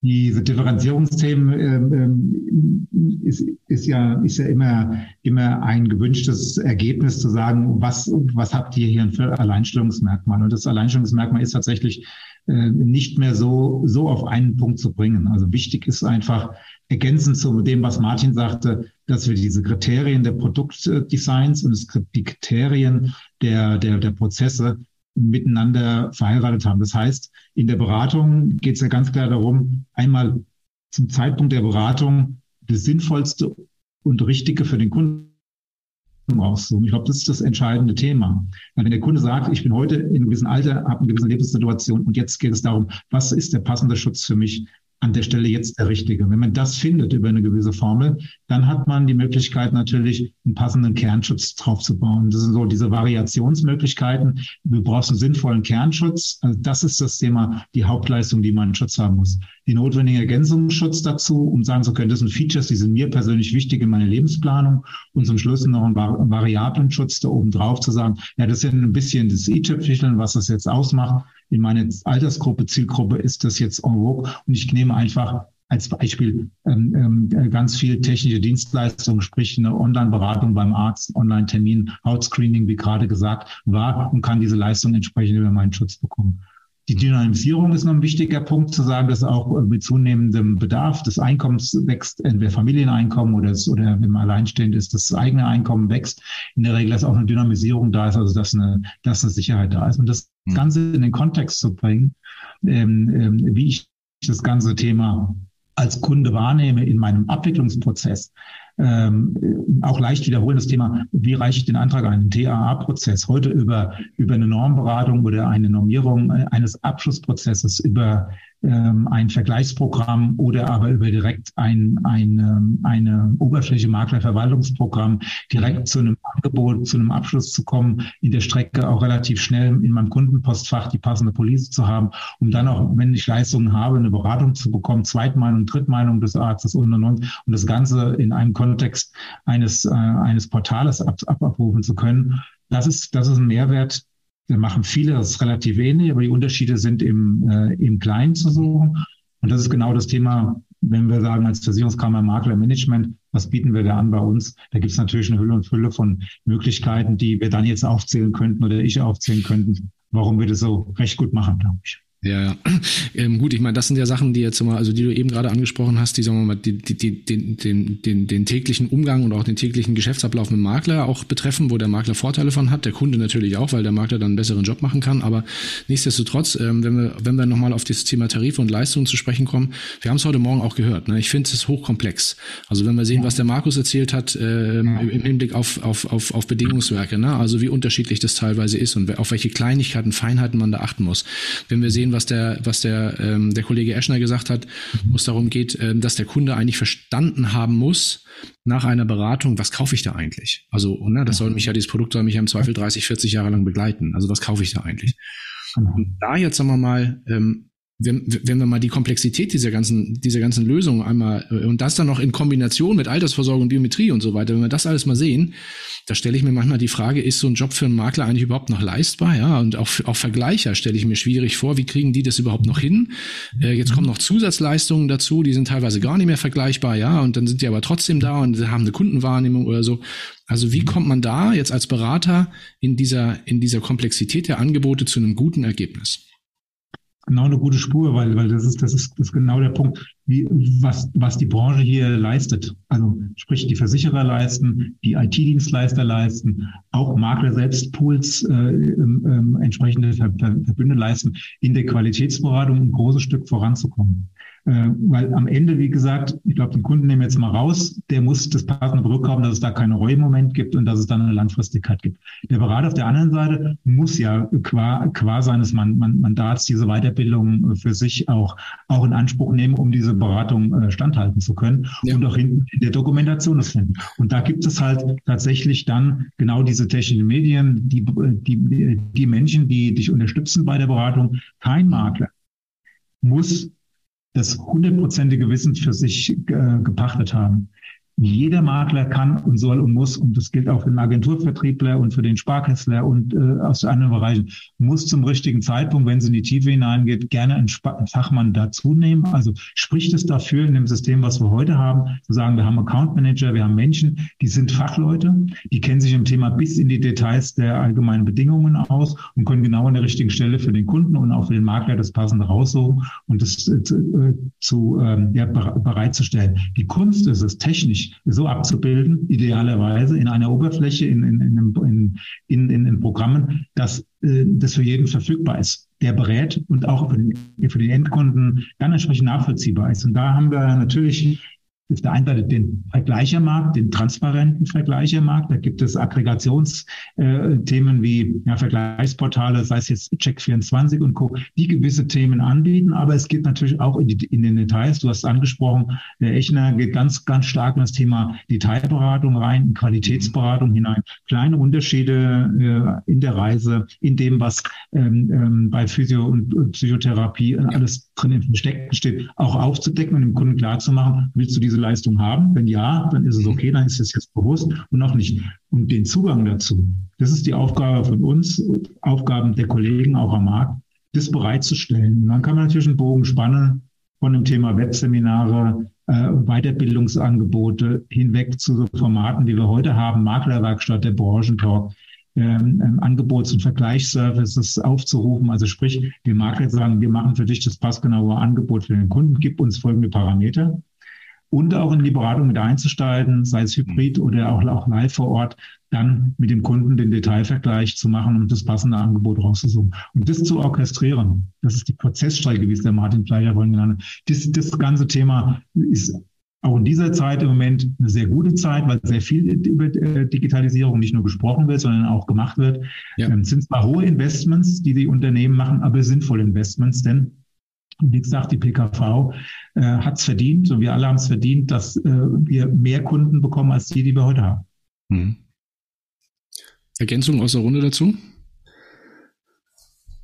diese Differenzierungsthemen ähm, ähm, ist, ist ja ist ja immer immer ein gewünschtes Ergebnis zu sagen, was was habt ihr hier für Alleinstellungsmerkmal? Und das Alleinstellungsmerkmal ist tatsächlich äh, nicht mehr so so auf einen Punkt zu bringen. Also wichtig ist einfach ergänzend zu dem, was Martin sagte, dass wir diese Kriterien der Produktdesigns und die Kriterien der der der Prozesse miteinander verheiratet haben. Das heißt, in der Beratung geht es ja ganz klar darum, einmal zum Zeitpunkt der Beratung das Sinnvollste und Richtige für den Kunden rauszusuchen. Ich glaube, das ist das entscheidende Thema. Weil wenn der Kunde sagt, ich bin heute in einem gewissen Alter, habe eine gewisse Lebenssituation und jetzt geht es darum, was ist der passende Schutz für mich? An der Stelle jetzt der richtige. Wenn man das findet über eine gewisse Formel, dann hat man die Möglichkeit natürlich einen passenden Kernschutz drauf zu bauen. Das sind so diese Variationsmöglichkeiten. Du brauchst einen sinnvollen Kernschutz. Also das ist das Thema, die Hauptleistung, die man Schutz haben muss. Die notwendige Ergänzungsschutz dazu, um sagen zu können, das sind Features, die sind mir persönlich wichtig in meiner Lebensplanung. Und zum Schluss noch ein variablen Schutz da oben drauf zu sagen, ja, das sind ein bisschen das i-Tüpfelchen, was das jetzt ausmacht in meiner Altersgruppe, Zielgruppe ist das jetzt en vogue und ich nehme einfach als Beispiel ähm, ähm, ganz viel technische Dienstleistungen, sprich eine Online-Beratung beim Arzt, Online-Termin, Hautscreening, wie gerade gesagt, war und kann diese Leistung entsprechend über meinen Schutz bekommen. Die Dynamisierung ist noch ein wichtiger Punkt zu sagen, dass auch mit zunehmendem Bedarf des Einkommens wächst, entweder Familieneinkommen oder, das, oder wenn man alleinstehend ist, das eigene Einkommen wächst. In der Regel ist auch eine Dynamisierung da ist, also dass eine, dass eine Sicherheit da ist. Und das hm. Ganze in den Kontext zu bringen, ähm, ähm, wie ich das ganze Thema als Kunde wahrnehme in meinem Abwicklungsprozess, ähm, auch leicht wiederholen, Thema, wie reiche ich den Antrag ein, TAA-Prozess, heute über, über eine Normberatung oder eine Normierung eines Abschlussprozesses, über ähm, ein Vergleichsprogramm oder aber über direkt ein, ein, ähm, eine Oberfläche Maklerverwaltungsprogramm direkt zu einem Angebot, zu einem Abschluss zu kommen, in der Strecke auch relativ schnell in meinem Kundenpostfach die passende Police zu haben, um dann auch, wenn ich Leistungen habe, eine Beratung zu bekommen, Zweitmeinung, Drittmeinung des Arztes und und und und das Ganze in einem Kontext eines, äh, eines Portales ab, ab, abrufen zu können. Das ist, das ist ein Mehrwert, wir machen viele, das ist relativ wenig, aber die Unterschiede sind im, äh, im Kleinen zu suchen. Und das ist genau das Thema, wenn wir sagen, als Versicherungskammer Makler Management, was bieten wir da an bei uns? Da gibt es natürlich eine Hülle und Fülle von Möglichkeiten, die wir dann jetzt aufzählen könnten oder ich aufzählen könnten, warum wir das so recht gut machen, glaube ich. Ja, ja. Ähm, gut, ich meine, das sind ja Sachen, die jetzt mal, also die du eben gerade angesprochen hast, die, sagen wir mal, die, die, die, den, den, den, den täglichen Umgang und auch den täglichen Geschäftsablauf mit dem Makler auch betreffen, wo der Makler Vorteile von hat, der Kunde natürlich auch, weil der Makler dann einen besseren Job machen kann. Aber nichtsdestotrotz, ähm, wenn wir, wenn wir nochmal auf das Thema Tarife und Leistungen zu sprechen kommen, wir haben es heute Morgen auch gehört. Ne? Ich finde es hochkomplex. Also wenn wir sehen, was der Markus erzählt hat ähm, im Hinblick auf, auf, auf, auf Bedingungswerke, ne? also wie unterschiedlich das teilweise ist und auf welche Kleinigkeiten, Feinheiten man da achten muss. Wenn wir sehen, was der, was der, ähm, der Kollege Eschner gesagt hat, wo es darum geht, ähm, dass der Kunde eigentlich verstanden haben muss, nach einer Beratung, was kaufe ich da eigentlich? Also, ne, das soll mich ja, dieses Produkt soll mich ja im Zweifel 30, 40 Jahre lang begleiten. Also, was kaufe ich da eigentlich? Genau. Und da jetzt, sagen wir mal, ähm, wenn, wenn wir mal die Komplexität dieser ganzen, dieser ganzen Lösung einmal äh, und das dann noch in Kombination mit Altersversorgung, Biometrie und so weiter, wenn wir das alles mal sehen, da stelle ich mir manchmal die Frage, ist so ein Job für einen Makler eigentlich überhaupt noch leistbar? Ja, und auch, auch Vergleicher stelle ich mir schwierig vor, wie kriegen die das überhaupt noch hin? Äh, jetzt kommen noch Zusatzleistungen dazu, die sind teilweise gar nicht mehr vergleichbar, ja, und dann sind die aber trotzdem da und haben eine Kundenwahrnehmung oder so. Also wie kommt man da jetzt als Berater in dieser, in dieser Komplexität der Angebote zu einem guten Ergebnis? Genau eine gute Spur, weil, weil das ist, das ist, das ist genau der Punkt, wie, was, was die Branche hier leistet. Also sprich, die Versicherer leisten, die IT-Dienstleister leisten, auch Makler selbst Pools äh, ähm, entsprechende Verbünde leisten, in der Qualitätsberatung ein großes Stück voranzukommen. Äh, weil am Ende, wie gesagt, ich glaube, den Kunden nehmen wir jetzt mal raus, der muss das passende Produkt haben, dass es da keinen Reuemoment gibt und dass es dann eine Langfristigkeit gibt. Der Berater auf der anderen Seite muss ja qua, qua seines Mandats diese Weiterbildung für sich auch, auch in Anspruch nehmen, um diese Beratung äh, standhalten zu können ja. und auch hinten in der Dokumentation es finden. Und da gibt es halt tatsächlich dann genau diese technischen Medien, die, die, die Menschen, die dich unterstützen bei der Beratung. Kein Makler muss das hundertprozentige Wissen für sich äh, gepachtet haben. Jeder Makler kann und soll und muss, und das gilt auch für den Agenturvertriebler und für den Sparkessler und äh, aus anderen Bereichen, muss zum richtigen Zeitpunkt, wenn es in die Tiefe hineingeht, gerne einen, einen Fachmann dazu nehmen. Also spricht es dafür in dem System, was wir heute haben, zu sagen, wir haben Account Manager, wir haben Menschen, die sind Fachleute, die kennen sich im Thema bis in die Details der allgemeinen Bedingungen aus und können genau an der richtigen Stelle für den Kunden und auch für den Makler das passende raussuchen und das äh, zu, ähm, ja, bereitzustellen. Die Kunst ist es technisch so abzubilden, idealerweise in einer Oberfläche, in, in, in, in, in, in Programmen, dass äh, das für jeden verfügbar ist, der berät und auch für den, für den Endkunden dann entsprechend nachvollziehbar ist. Und da haben wir natürlich auf der einen den Vergleichermarkt, den transparenten Vergleichermarkt. Da gibt es Aggregationsthemen äh, wie ja, Vergleichsportale, sei es jetzt Check24 und Co., die gewisse Themen anbieten. Aber es geht natürlich auch in, die, in den Details. Du hast angesprochen, der Echner geht ganz, ganz stark in das Thema Detailberatung rein, in Qualitätsberatung hinein. Kleine Unterschiede äh, in der Reise, in dem, was ähm, ähm, bei Physio- und Psychotherapie alles drin im Versteckten steht, auch aufzudecken und dem Kunden klarzumachen, willst du diese diese Leistung haben? Wenn ja, dann ist es okay, dann ist es jetzt bewusst und noch nicht. Und den Zugang dazu, das ist die Aufgabe von uns, Aufgaben der Kollegen auch am Markt, das bereitzustellen. Und dann kann man natürlich einen Bogen spannen von dem Thema Webseminare, äh, Weiterbildungsangebote hinweg zu so Formaten, wie wir heute haben, Maklerwerkstatt, der Branchentalk, ähm, ähm, Angebots- und Vergleichsservices aufzurufen. Also sprich, die Makler sagen, wir machen für dich das passgenaue Angebot für den Kunden, gib uns folgende Parameter und auch in die Beratung mit einzusteigen, sei es hybrid oder auch, auch live vor Ort, dann mit dem Kunden den Detailvergleich zu machen und das passende Angebot rauszusuchen. Und das zu orchestrieren, das ist die Prozessstrecke, wie es der Martin Fleischer vorhin genannt hat. Das, das ganze Thema ist auch in dieser Zeit im Moment eine sehr gute Zeit, weil sehr viel über äh, Digitalisierung nicht nur gesprochen wird, sondern auch gemacht wird. Ja. Es ähm, sind zwar hohe Investments, die die Unternehmen machen, aber sinnvolle Investments, denn und wie gesagt, die PKV äh, hat es verdient und wir alle haben es verdient, dass äh, wir mehr Kunden bekommen als die, die wir heute haben. Hm. Ergänzung aus der Runde dazu?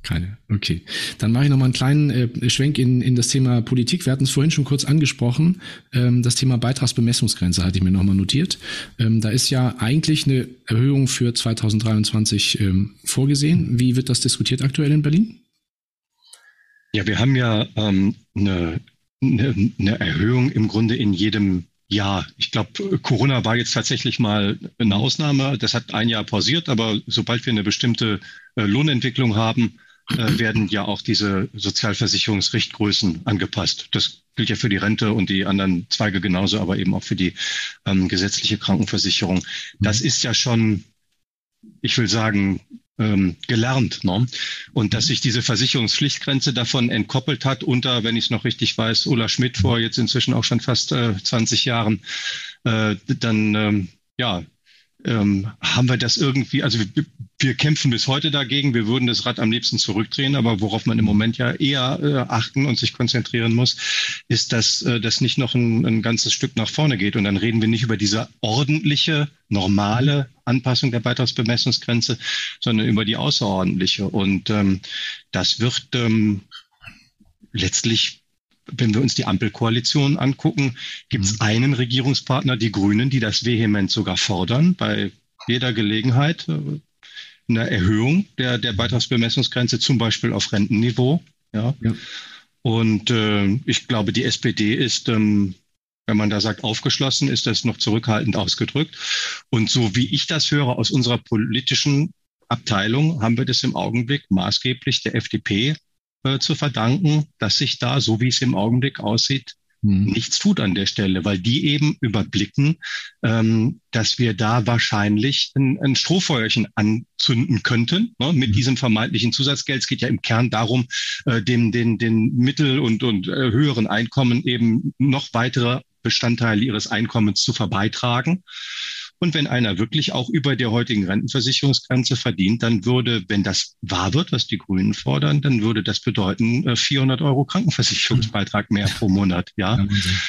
Keine. Okay. Dann mache ich nochmal einen kleinen äh, Schwenk in, in das Thema Politik. Wir hatten es vorhin schon kurz angesprochen. Ähm, das Thema Beitragsbemessungsgrenze hatte ich mir nochmal notiert. Ähm, da ist ja eigentlich eine Erhöhung für 2023 ähm, vorgesehen. Wie wird das diskutiert aktuell in Berlin? Ja, wir haben ja ähm, eine, eine, eine Erhöhung im Grunde in jedem Jahr. Ich glaube, Corona war jetzt tatsächlich mal eine Ausnahme. Das hat ein Jahr pausiert, aber sobald wir eine bestimmte äh, Lohnentwicklung haben, äh, werden ja auch diese Sozialversicherungsrichtgrößen angepasst. Das gilt ja für die Rente und die anderen Zweige genauso, aber eben auch für die ähm, gesetzliche Krankenversicherung. Das ist ja schon, ich will sagen, ähm, gelernt. Ne? Und dass sich diese Versicherungspflichtgrenze davon entkoppelt hat unter, wenn ich es noch richtig weiß, Ulla Schmidt vor jetzt inzwischen auch schon fast äh, 20 Jahren, äh, dann ähm, ja, ähm, haben wir das irgendwie, also wir, wir, kämpfen bis heute dagegen, wir würden das Rad am liebsten zurückdrehen, aber worauf man im Moment ja eher äh, achten und sich konzentrieren muss, ist, dass äh, das nicht noch ein, ein ganzes Stück nach vorne geht. Und dann reden wir nicht über diese ordentliche, normale Anpassung der Beitragsbemessungsgrenze, sondern über die außerordentliche. Und ähm, das wird ähm, letztlich wenn wir uns die Ampelkoalition angucken, gibt es mhm. einen Regierungspartner, die Grünen, die das vehement sogar fordern, bei jeder Gelegenheit äh, eine Erhöhung der, der Beitragsbemessungsgrenze, zum Beispiel auf Rentenniveau. Ja. ja. Und äh, ich glaube, die SPD ist, ähm, wenn man da sagt, aufgeschlossen, ist das noch zurückhaltend ausgedrückt. Und so wie ich das höre aus unserer politischen Abteilung, haben wir das im Augenblick maßgeblich der FDP äh, zu verdanken, dass sich da, so wie es im Augenblick aussieht, hm. nichts tut an der Stelle, weil die eben überblicken, ähm, dass wir da wahrscheinlich ein, ein Strohfeuerchen anzünden könnten ne, mit hm. diesem vermeintlichen Zusatzgeld. Es geht ja im Kern darum, äh, dem, den, den Mittel- und, und äh, höheren Einkommen eben noch weitere Bestandteile ihres Einkommens zu verbeitragen. Und wenn einer wirklich auch über der heutigen Rentenversicherungsgrenze verdient, dann würde, wenn das wahr wird, was die Grünen fordern, dann würde das bedeuten 400 äh, Euro Krankenversicherungsbeitrag mehr pro Monat. Ja.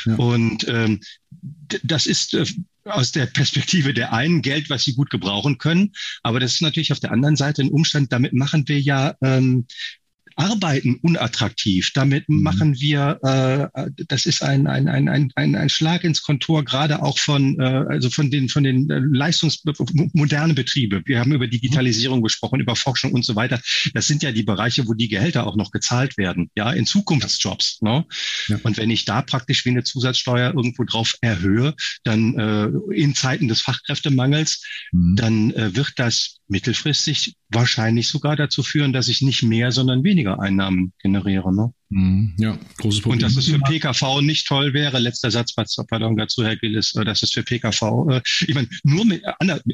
ja. Und ähm, das ist äh, aus der Perspektive der einen Geld, was sie gut gebrauchen können. Aber das ist natürlich auf der anderen Seite ein Umstand, damit machen wir ja ähm, Arbeiten unattraktiv. Damit mhm. machen wir, äh, das ist ein, ein, ein, ein, ein Schlag ins Kontor, gerade auch von, äh, also von den, von den äh, leistungsmodernen Betriebe. Wir haben über Digitalisierung gesprochen, über Forschung und so weiter. Das sind ja die Bereiche, wo die Gehälter auch noch gezahlt werden, ja, in Zukunftsjobs. Ne? Ja. Und wenn ich da praktisch wie eine Zusatzsteuer irgendwo drauf erhöhe, dann äh, in Zeiten des Fachkräftemangels, mhm. dann äh, wird das mittelfristig wahrscheinlich sogar dazu führen, dass ich nicht mehr, sondern weniger Einnahmen generiere. Ne? Mhm. Ja, großes Problem. Und dass es für PKV nicht toll wäre, letzter Satz, pardon, dazu, Herr Gillis, äh, dass es für PKV, äh, ich meine, nur mit,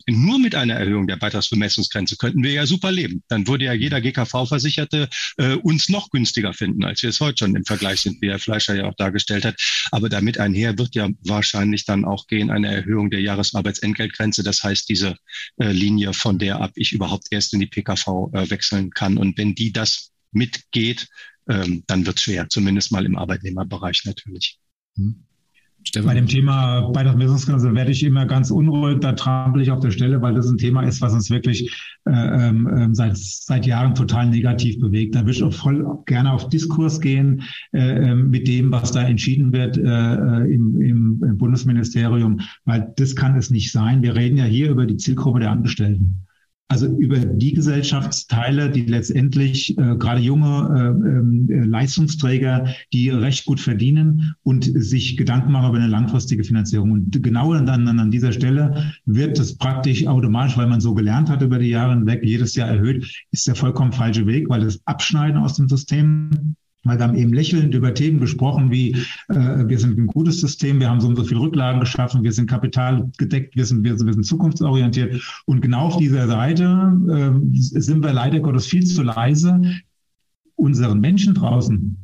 nur mit einer Erhöhung der Beitragsbemessungsgrenze könnten wir ja super leben. Dann würde ja jeder GKV-Versicherte äh, uns noch günstiger finden, als wir es heute schon im Vergleich sind, wie Herr Fleischer ja auch dargestellt hat. Aber damit einher wird ja wahrscheinlich dann auch gehen eine Erhöhung der Jahresarbeitsentgeltgrenze. Das heißt, diese äh, Linie, von der ab ich überhaupt erst in die PKV äh, wechseln kann. Und wenn die das mitgeht, ähm, dann wird es schwer, zumindest mal im Arbeitnehmerbereich natürlich. Hm. Stefan. Bei dem Thema Beitragsmessungsgrenze werde ich immer ganz unruhig, da trampel ich auf der Stelle, weil das ein Thema ist, was uns wirklich äh, äh, seit, seit Jahren total negativ bewegt. Da würde ich auch voll gerne auf Diskurs gehen äh, ähm, mit dem, was da entschieden wird äh, äh, im, im, im Bundesministerium, weil das kann es nicht sein. Wir reden ja hier über die Zielgruppe der Angestellten. Also über die Gesellschaftsteile, die letztendlich äh, gerade junge äh, äh, Leistungsträger, die recht gut verdienen und sich Gedanken machen über eine langfristige Finanzierung. Und genau dann, dann an dieser Stelle wird es praktisch automatisch, weil man so gelernt hat über die Jahre hinweg, jedes Jahr erhöht, ist der vollkommen falsche Weg, weil das Abschneiden aus dem System weil wir haben eben lächelnd über Themen gesprochen, wie äh, wir sind ein gutes System, wir haben so und so viele Rücklagen geschaffen, wir sind kapitalgedeckt, wir sind, wir, sind, wir sind zukunftsorientiert. Und genau auf dieser Seite äh, sind wir leider Gottes viel zu leise, unseren Menschen draußen,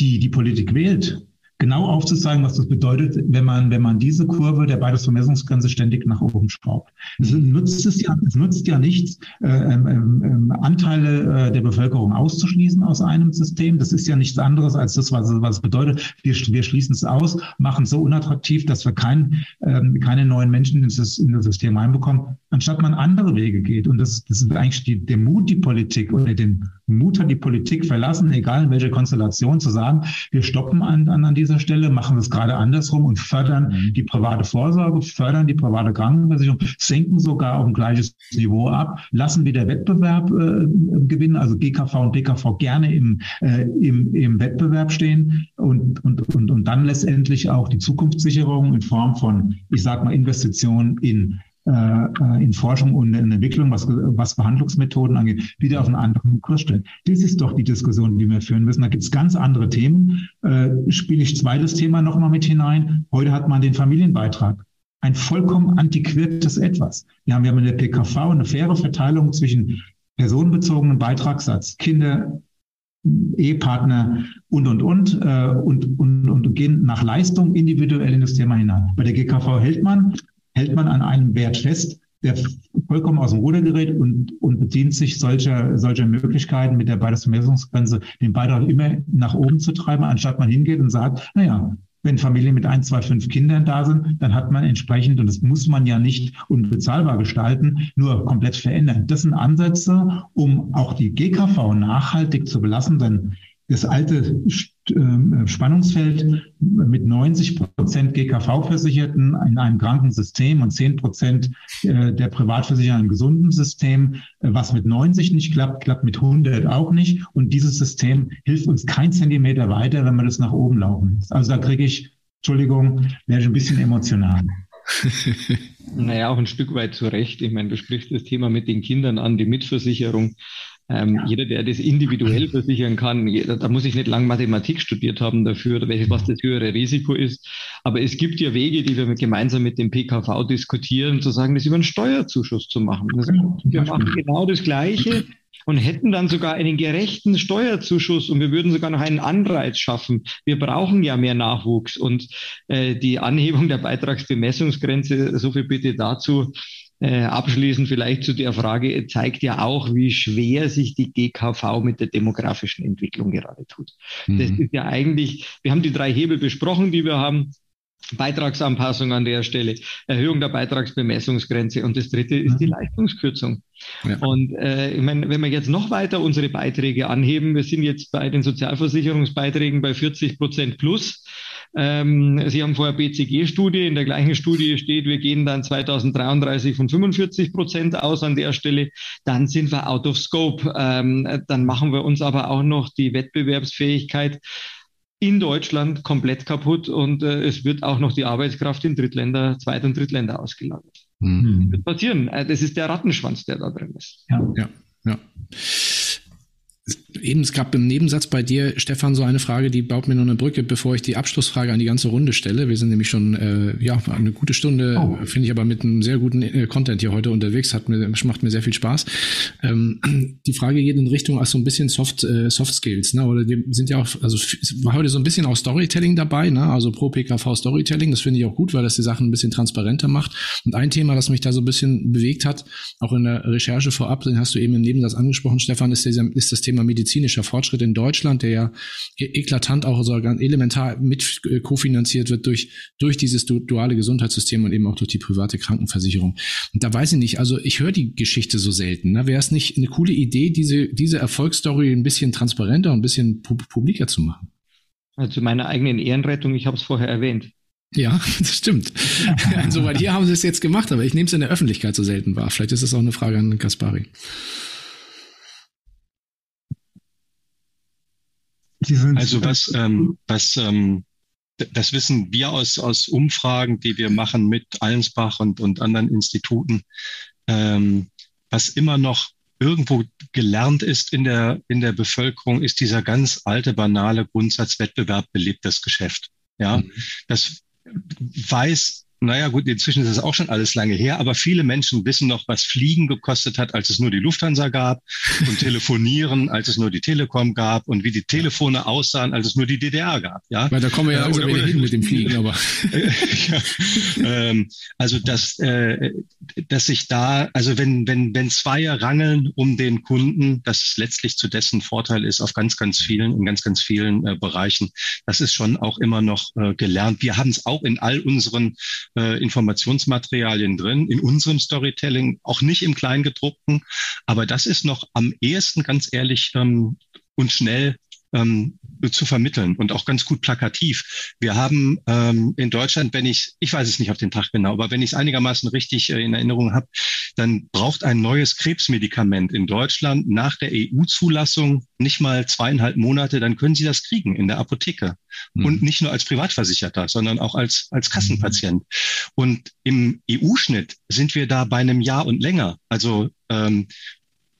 die die Politik wählt, genau aufzuzeigen, was das bedeutet, wenn man, wenn man diese Kurve der Beitragsvermessungsgrenze ständig nach oben schraubt. Es nutzt es ja, es nutzt ja nichts, äh, ähm, ähm, Anteile äh, der Bevölkerung auszuschließen aus einem System. Das ist ja nichts anderes als das, was, was es bedeutet. Wir, wir schließen es aus, machen es so unattraktiv, dass wir kein, ähm, keine neuen Menschen in das, in das System reinbekommen, anstatt man andere Wege geht. Und das, das ist eigentlich die, der Mut, die Politik oder den Mut hat die Politik verlassen, egal in welcher Konstellation, zu sagen, wir stoppen an, an, an dieser Stelle, machen es gerade andersrum und fördern mhm. die private Vorsorge, fördern die private Krankenversicherung, senken sogar auf ein gleiches Niveau ab, lassen wieder Wettbewerb äh, gewinnen, also GKV und PKV gerne im, äh, im, im Wettbewerb stehen und, und, und, und dann letztendlich auch die Zukunftssicherung in Form von, ich sag mal, Investitionen in in Forschung und in Entwicklung, was, was Behandlungsmethoden angeht, wieder auf einen anderen Kurs stellen. Das ist doch die Diskussion, die wir führen müssen. Da gibt es ganz andere Themen. Äh, spiele ich zweites Thema nochmal mit hinein. Heute hat man den Familienbeitrag. Ein vollkommen antiquiertes Etwas. Wir haben, haben in der PKV eine faire Verteilung zwischen personenbezogenen Beitragssatz, Kinder, Ehepartner und, und, und, äh, und, und, und gehen nach Leistung individuell in das Thema hinein. Bei der GKV hält man hält man an einem Wert fest, der vollkommen aus dem Ruder gerät und, und bedient sich solcher, solcher Möglichkeiten mit der Beitragsvermessungsgrenze, den Beitrag immer nach oben zu treiben, anstatt man hingeht und sagt, naja, wenn Familien mit ein, zwei, fünf Kindern da sind, dann hat man entsprechend, und das muss man ja nicht unbezahlbar gestalten, nur komplett verändern. Das sind Ansätze, um auch die GKV nachhaltig zu belassen, denn das alte ähm, Spannungsfeld mit 90 Prozent GKV-Versicherten in einem kranken System und 10 Prozent äh, der Privatversicherten im gesunden System. Äh, was mit 90 nicht klappt, klappt mit 100 auch nicht. Und dieses System hilft uns kein Zentimeter weiter, wenn man das nach oben laufen. Also da kriege ich, Entschuldigung, werde ich ein bisschen emotional. naja, auch ein Stück weit zu Recht. Ich meine, du sprichst das Thema mit den Kindern an, die Mitversicherung. Ähm, ja. Jeder, der das individuell versichern kann, da muss ich nicht lang Mathematik studiert haben dafür, was das höhere Risiko ist. Aber es gibt ja Wege, die wir gemeinsam mit dem PKV diskutieren, zu sagen, das über einen Steuerzuschuss zu machen. Das, wir machen genau das Gleiche und hätten dann sogar einen gerechten Steuerzuschuss und wir würden sogar noch einen Anreiz schaffen. Wir brauchen ja mehr Nachwuchs und äh, die Anhebung der Beitragsbemessungsgrenze, so viel bitte dazu, äh, abschließend vielleicht zu der Frage, zeigt ja auch, wie schwer sich die GKV mit der demografischen Entwicklung gerade tut. Mhm. Das ist ja eigentlich, wir haben die drei Hebel besprochen, die wir haben. Beitragsanpassung an der Stelle, Erhöhung der Beitragsbemessungsgrenze und das dritte ist die mhm. Leistungskürzung. Ja. Und äh, ich meine, wenn wir jetzt noch weiter unsere Beiträge anheben, wir sind jetzt bei den Sozialversicherungsbeiträgen bei 40 Prozent plus. Ähm, Sie haben vorher BCG-Studie. In der gleichen Studie steht, wir gehen dann 2033 von 45 Prozent aus an der Stelle. Dann sind wir out of scope. Ähm, dann machen wir uns aber auch noch die Wettbewerbsfähigkeit in Deutschland komplett kaputt und äh, es wird auch noch die Arbeitskraft in Drittländer, Zweit- und Drittländer ausgelagert. Mhm. Das wird passieren. Äh, das ist der Rattenschwanz, der da drin ist. Ja, ja, ja. Eben, es gab im Nebensatz bei dir, Stefan, so eine Frage, die baut mir nur eine Brücke, bevor ich die Abschlussfrage an die ganze Runde stelle. Wir sind nämlich schon äh, ja eine gute Stunde, oh. finde ich aber mit einem sehr guten äh, Content hier heute unterwegs. Hat mir macht mir sehr viel Spaß. Ähm, die Frage geht in Richtung auch so ein bisschen Soft äh, Soft Skills, ne? Oder wir sind ja auch, also war heute so ein bisschen auch Storytelling dabei, ne? Also pro PKV Storytelling. Das finde ich auch gut, weil das die Sachen ein bisschen transparenter macht. Und ein Thema, das mich da so ein bisschen bewegt hat, auch in der Recherche vorab, den hast du eben im Nebensatz angesprochen, Stefan, ist, dieser, ist das Thema Thema medizinischer Fortschritt in Deutschland, der ja e-, eklatant auch so ganz elementar mit äh, kofinanziert wird durch, durch dieses duale Gesundheitssystem und eben auch durch die private Krankenversicherung. Und da weiß ich nicht, also ich höre die Geschichte so selten. Ne? Wäre es nicht eine coole Idee, diese, diese Erfolgsstory ein bisschen transparenter und ein bisschen publiker zu machen? Also zu meiner eigenen Ehrenrettung, ich habe es vorher erwähnt. Ja, das stimmt. Also, weil hier haben sie es jetzt gemacht, aber ich nehme es in der Öffentlichkeit so selten wahr. Vielleicht ist das auch eine Frage an Kaspari. Also was, ähm, was ähm, das wissen wir aus, aus Umfragen, die wir machen mit Allensbach und, und anderen Instituten, ähm, was immer noch irgendwo gelernt ist in der, in der Bevölkerung, ist dieser ganz alte, banale Grundsatz, Wettbewerb belebt das Geschäft. Ja, mhm. das weiß naja, gut, inzwischen ist es auch schon alles lange her, aber viele Menschen wissen noch, was Fliegen gekostet hat, als es nur die Lufthansa gab und Telefonieren, als es nur die Telekom gab und wie die Telefone aussahen, als es nur die DDR gab. Ja, weil da kommen wir ja äh, langsam wieder hin mit dem Fliegen, aber ja, ähm, also dass äh, dass sich da, also wenn wenn wenn zwei rangeln um den Kunden, dass es letztlich zu dessen Vorteil ist auf ganz ganz vielen in ganz ganz vielen äh, Bereichen, das ist schon auch immer noch äh, gelernt. Wir haben es auch in all unseren äh, Informationsmaterialien drin, in unserem Storytelling, auch nicht im Kleingedruckten. Aber das ist noch am ehesten, ganz ehrlich, ähm, und schnell ähm, zu vermitteln und auch ganz gut plakativ. Wir haben ähm, in Deutschland, wenn ich, ich weiß es nicht auf den Tag genau, aber wenn ich es einigermaßen richtig äh, in Erinnerung habe, dann braucht ein neues Krebsmedikament in Deutschland nach der EU-Zulassung nicht mal zweieinhalb Monate, dann können Sie das kriegen in der Apotheke. Mhm. Und nicht nur als Privatversicherter, sondern auch als, als Kassenpatient. Und im EU-Schnitt sind wir da bei einem Jahr und länger. Also ähm,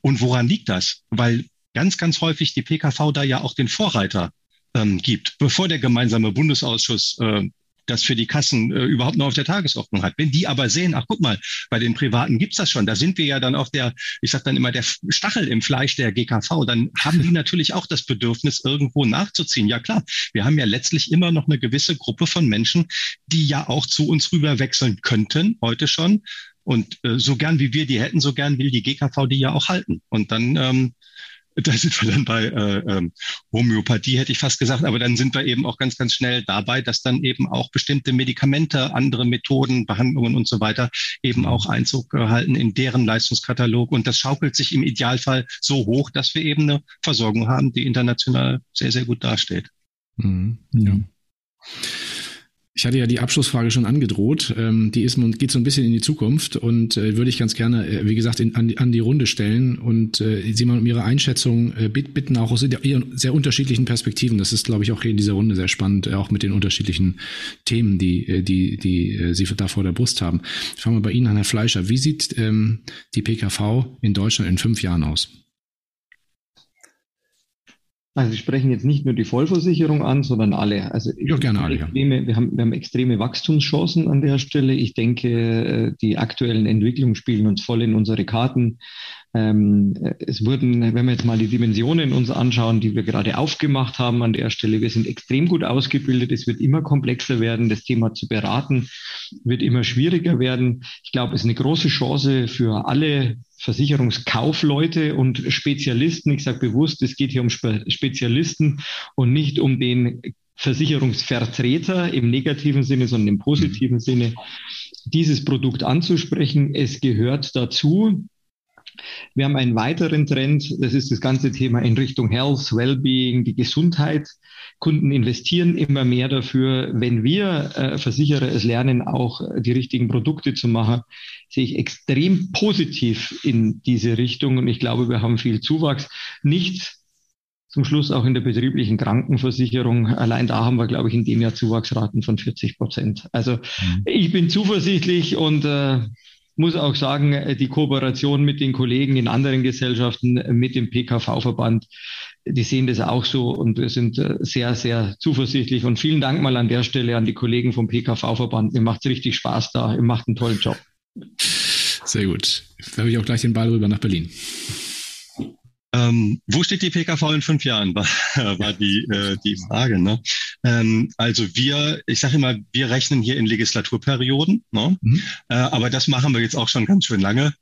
und woran liegt das? Weil ganz, ganz häufig die PKV da ja auch den Vorreiter ähm, gibt, bevor der gemeinsame Bundesausschuss äh, das für die Kassen äh, überhaupt noch auf der Tagesordnung hat. Wenn die aber sehen, ach guck mal, bei den Privaten gibt's das schon, da sind wir ja dann auch der, ich sag dann immer, der Stachel im Fleisch der GKV, dann haben die natürlich auch das Bedürfnis, irgendwo nachzuziehen. Ja klar, wir haben ja letztlich immer noch eine gewisse Gruppe von Menschen, die ja auch zu uns rüber wechseln könnten, heute schon. Und äh, so gern wie wir die hätten, so gern will die GKV die ja auch halten. Und dann ähm, da sind wir dann bei äh, ähm, Homöopathie, hätte ich fast gesagt, aber dann sind wir eben auch ganz, ganz schnell dabei, dass dann eben auch bestimmte Medikamente, andere Methoden, Behandlungen und so weiter eben mhm. auch Einzug halten in deren Leistungskatalog. Und das schaukelt sich im Idealfall so hoch, dass wir eben eine Versorgung haben, die international sehr, sehr gut dasteht. Mhm. Ja. Ich hatte ja die Abschlussfrage schon angedroht. Ähm, die ist, geht so ein bisschen in die Zukunft und äh, würde ich ganz gerne, äh, wie gesagt, in, an, die, an die Runde stellen und äh, Sie mal um Ihre Einschätzung äh, bitten, auch aus Ihren sehr unterschiedlichen Perspektiven. Das ist, glaube ich, auch hier in dieser Runde sehr spannend, äh, auch mit den unterschiedlichen Themen, die, äh, die, die äh, Sie da vor der Brust haben. Ich fange mal bei Ihnen an, Herr Fleischer. Wie sieht ähm, die PKV in Deutschland in fünf Jahren aus? Also wir sprechen jetzt nicht nur die Vollversicherung an, sondern alle. Also ja, gerne alle. Extreme, ja. wir, haben, wir haben extreme Wachstumschancen an der Stelle. Ich denke, äh, die aktuellen Entwicklungen spielen uns voll in unsere Karten. Ähm, es wurden, wenn wir jetzt mal die Dimensionen uns anschauen, die wir gerade aufgemacht haben an der Stelle, wir sind extrem gut ausgebildet. Es wird immer komplexer werden. Das Thema zu beraten wird immer schwieriger werden. Ich glaube, es ist eine große Chance für alle Versicherungskaufleute und Spezialisten. Ich sage bewusst, es geht hier um Spezialisten und nicht um den Versicherungsvertreter im negativen Sinne, sondern im positiven Sinne, dieses Produkt anzusprechen. Es gehört dazu. Wir haben einen weiteren Trend, das ist das ganze Thema in Richtung Health, Wellbeing, die Gesundheit. Kunden investieren immer mehr dafür. Wenn wir äh, Versicherer es lernen, auch die richtigen Produkte zu machen, sehe ich extrem positiv in diese Richtung und ich glaube, wir haben viel Zuwachs. Nicht zum Schluss auch in der betrieblichen Krankenversicherung. Allein da haben wir, glaube ich, in dem Jahr Zuwachsraten von 40 Prozent. Also mhm. ich bin zuversichtlich und äh, muss auch sagen, äh, die Kooperation mit den Kollegen in anderen Gesellschaften, äh, mit dem PKV-Verband, die sehen das auch so und wir sind äh, sehr, sehr zuversichtlich. Und vielen Dank mal an der Stelle an die Kollegen vom PKV-Verband. Mir macht es richtig Spaß da. Ihr macht einen tollen Job. Sehr gut. Da habe ich auch gleich den Ball rüber nach Berlin. Ähm, wo steht die PKV in fünf Jahren, war, war die, äh, die Frage. Ne? Ähm, also wir, ich sage immer, wir rechnen hier in Legislaturperioden, ne? Mhm. Äh, aber das machen wir jetzt auch schon ganz schön lange.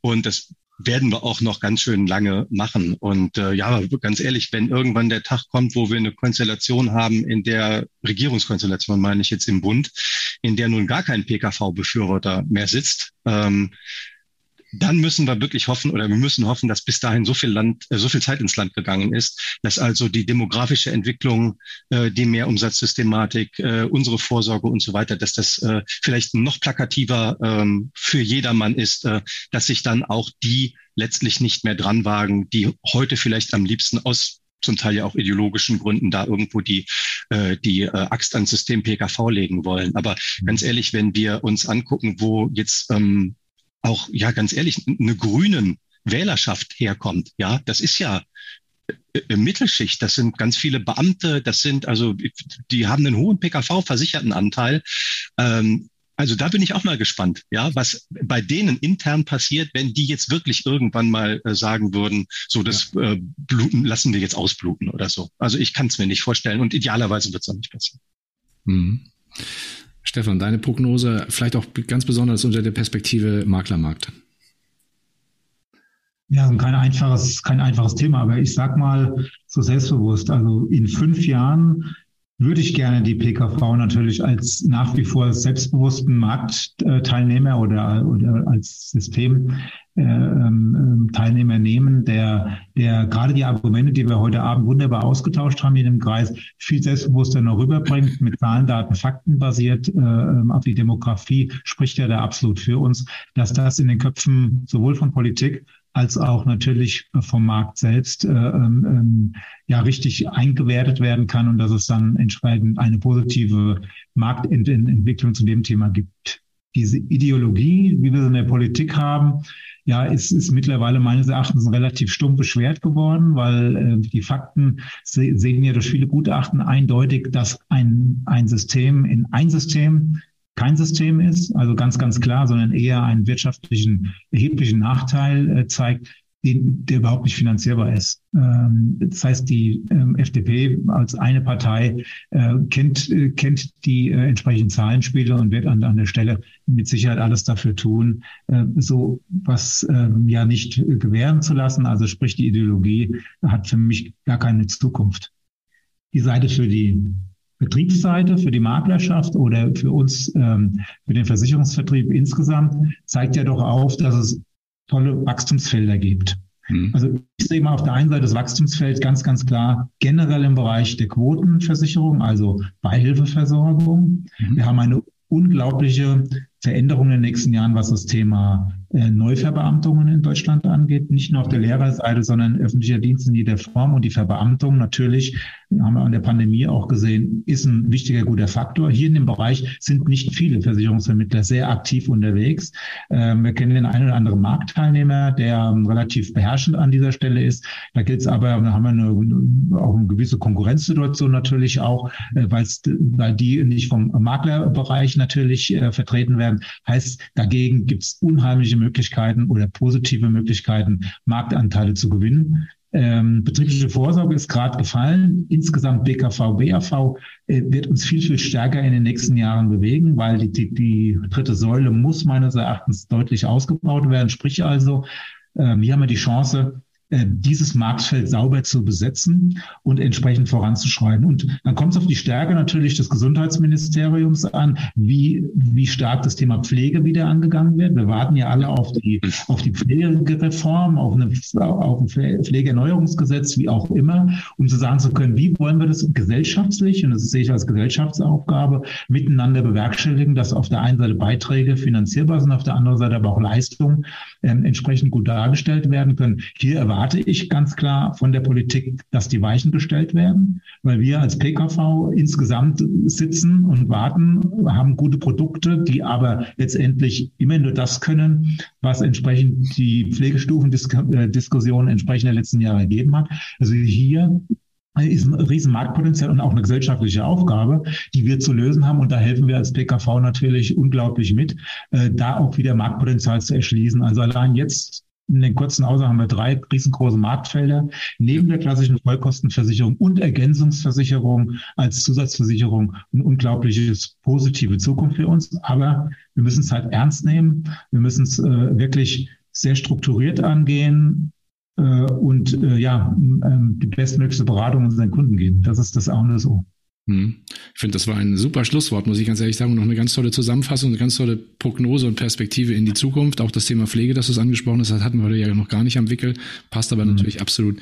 Und das werden wir auch noch ganz schön lange machen. Und äh, ja, ganz ehrlich, wenn irgendwann der Tag kommt, wo wir eine Konstellation haben, in der Regierungskonstellation meine ich jetzt im Bund, in der nun gar kein PKV-Befürworter mehr sitzt, ähm, dann müssen wir wirklich hoffen oder wir müssen hoffen, dass bis dahin so viel Land, äh, so viel Zeit ins Land gegangen ist, dass also die demografische Entwicklung, äh, die Mehrumsatzsystematik, äh, unsere Vorsorge und so weiter, dass das vielleicht noch plakativer ähm, für jedermann ist, dass sich dann auch die letztlich nicht mehr dran wagen, die heute vielleicht am liebsten aus zum Teil ja auch ideologischen Gründen da irgendwo die, äh, die äh, Axt ans System PKV legen wollen. Aber mhm. ganz ehrlich, wenn wir uns angucken, wo jetzt ähm, auch, ja, ganz ehrlich, eine grünen Wählerschaft herkommt. Ja, das ist ja äh, äh, Mittelschicht, das sind ganz viele Beamte, das sind also, die haben einen hohen PKV-versicherten Anteil. Ähm, also da bin ich auch mal gespannt, ja, was bei denen intern passiert, wenn die jetzt wirklich irgendwann mal äh, sagen würden, so das ja. äh, Bluten lassen wir jetzt ausbluten oder so. Also ich kann es mir nicht vorstellen und idealerweise wird es auch nicht passieren. Mhm. Stefan, deine Prognose, vielleicht auch ganz besonders unter der Perspektive Maklermarkt. Ja, kein einfaches, kein einfaches Thema, aber ich sag mal so selbstbewusst. Also in fünf Jahren würde ich gerne die PKV natürlich als nach wie vor selbstbewussten Marktteilnehmer oder, oder als System äh, ähm, Teilnehmer nehmen, der, der gerade die Argumente, die wir heute Abend wunderbar ausgetauscht haben in dem Kreis, viel selbstbewusster noch rüberbringt, mit Zahlen, Daten, Fakten basiert äh, ähm, auf die Demografie, spricht ja da absolut für uns, dass das in den Köpfen sowohl von Politik als auch natürlich vom Markt selbst äh, ähm, ähm, ja richtig eingewertet werden kann und dass es dann entsprechend eine positive Marktentwicklung zu dem Thema gibt. Diese Ideologie, wie wir sie in der Politik haben, ja, ist, ist mittlerweile meines Erachtens ein relativ stumpfes Schwert geworden, weil äh, die Fakten se sehen ja durch viele Gutachten eindeutig, dass ein, ein System in ein System kein System ist, also ganz, ganz klar, sondern eher einen wirtschaftlichen, erheblichen Nachteil äh, zeigt, den, der überhaupt nicht finanzierbar ist. Ähm, das heißt, die ähm, FDP als eine Partei äh, kennt, äh, kennt die äh, entsprechenden Zahlenspiele und wird an, an der Stelle mit Sicherheit alles dafür tun, äh, so was ähm, ja nicht gewähren zu lassen. Also sprich, die Ideologie hat für mich gar keine Zukunft. Die Seite für die Betriebsseite, für die Maklerschaft oder für uns, ähm, für den Versicherungsvertrieb insgesamt, zeigt ja doch auf, dass es tolle Wachstumsfelder gibt. Mhm. Also ich sehe mal auf der einen Seite das Wachstumsfeld ganz, ganz klar generell im Bereich der Quotenversicherung, also Beihilfeversorgung. Mhm. Wir haben eine unglaubliche Veränderung in den nächsten Jahren, was das Thema Neuverbeamtungen in Deutschland angeht. Nicht nur auf der Lehrerseite, sondern öffentlicher Dienst in jeder Form. Und die Verbeamtung natürlich, haben wir an der Pandemie auch gesehen, ist ein wichtiger, guter Faktor. Hier in dem Bereich sind nicht viele Versicherungsvermittler sehr aktiv unterwegs. Ähm, wir kennen den einen oder anderen Marktteilnehmer, der ähm, relativ beherrschend an dieser Stelle ist. Da gilt es aber, da haben wir eine, auch eine gewisse Konkurrenzsituation natürlich auch, äh, weil die nicht vom Maklerbereich natürlich äh, vertreten werden. Heißt, dagegen gibt es unheimliche Möglichkeiten oder positive Möglichkeiten, Marktanteile zu gewinnen. Ähm, betriebliche Vorsorge ist gerade gefallen. Insgesamt BKV, BAV äh, wird uns viel, viel stärker in den nächsten Jahren bewegen, weil die, die, die dritte Säule muss meines Erachtens deutlich ausgebaut werden. Sprich also, ähm, hier haben wir die Chance, dieses Marktfeld sauber zu besetzen und entsprechend voranzuschreiten. Und dann kommt es auf die Stärke natürlich des Gesundheitsministeriums an, wie, wie stark das Thema Pflege wieder angegangen wird. Wir warten ja alle auf die, auf die Pflegereform, auf, eine, auf ein Pflegeerneuerungsgesetz, wie auch immer, um zu sagen zu können, wie wollen wir das gesellschaftlich, und das sehe ich als Gesellschaftsaufgabe, miteinander bewerkstelligen, dass auf der einen Seite Beiträge finanzierbar sind, auf der anderen Seite aber auch Leistungen äh, entsprechend gut dargestellt werden können. Hier erwarten erwarte ich ganz klar von der Politik, dass die Weichen gestellt werden, weil wir als PKV insgesamt sitzen und warten, haben gute Produkte, die aber letztendlich immer nur das können, was entsprechend die Pflegestufendiskussion entsprechend der letzten Jahre ergeben hat. Also hier ist ein Riesenmarktpotenzial und auch eine gesellschaftliche Aufgabe, die wir zu lösen haben. Und da helfen wir als PKV natürlich unglaublich mit, äh, da auch wieder Marktpotenzial zu erschließen. Also allein jetzt in den kurzen Außer haben wir drei riesengroße Marktfelder neben der klassischen Vollkostenversicherung und Ergänzungsversicherung als Zusatzversicherung ein unglaubliches positive Zukunft für uns. Aber wir müssen es halt ernst nehmen. Wir müssen es äh, wirklich sehr strukturiert angehen äh, und äh, ja, ähm, die bestmögliche Beratung unseren Kunden geben. Das ist das auch nur so. Ich finde, das war ein super Schlusswort, muss ich ganz ehrlich sagen. Und noch eine ganz tolle Zusammenfassung, eine ganz tolle Prognose und Perspektive in die Zukunft. Auch das Thema Pflege, das du angesprochen hast, hatten wir ja noch gar nicht am Wickel, passt aber mhm. natürlich absolut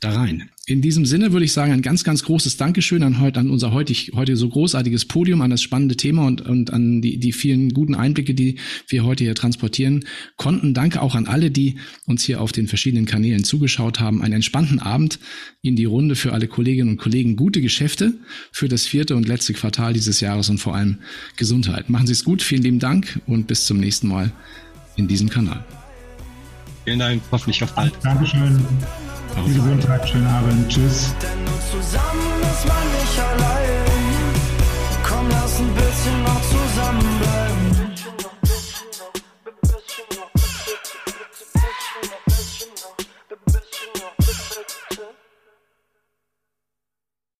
da rein. In diesem Sinne würde ich sagen, ein ganz, ganz großes Dankeschön an, heute, an unser heutig, heute so großartiges Podium, an das spannende Thema und, und an die, die vielen guten Einblicke, die wir heute hier transportieren konnten. Danke auch an alle, die uns hier auf den verschiedenen Kanälen zugeschaut haben. Einen entspannten Abend in die Runde für alle Kolleginnen und Kollegen. Gute Geschäfte für das vierte und letzte Quartal dieses Jahres und vor allem Gesundheit. Machen Sie es gut. Vielen lieben Dank und bis zum nächsten Mal in diesem Kanal. Vielen Dank. Hoffentlich auf bald. Dankeschön. Gesundheit, schönen Abend. Tschüss. Denn nur zusammen ist man nicht allein.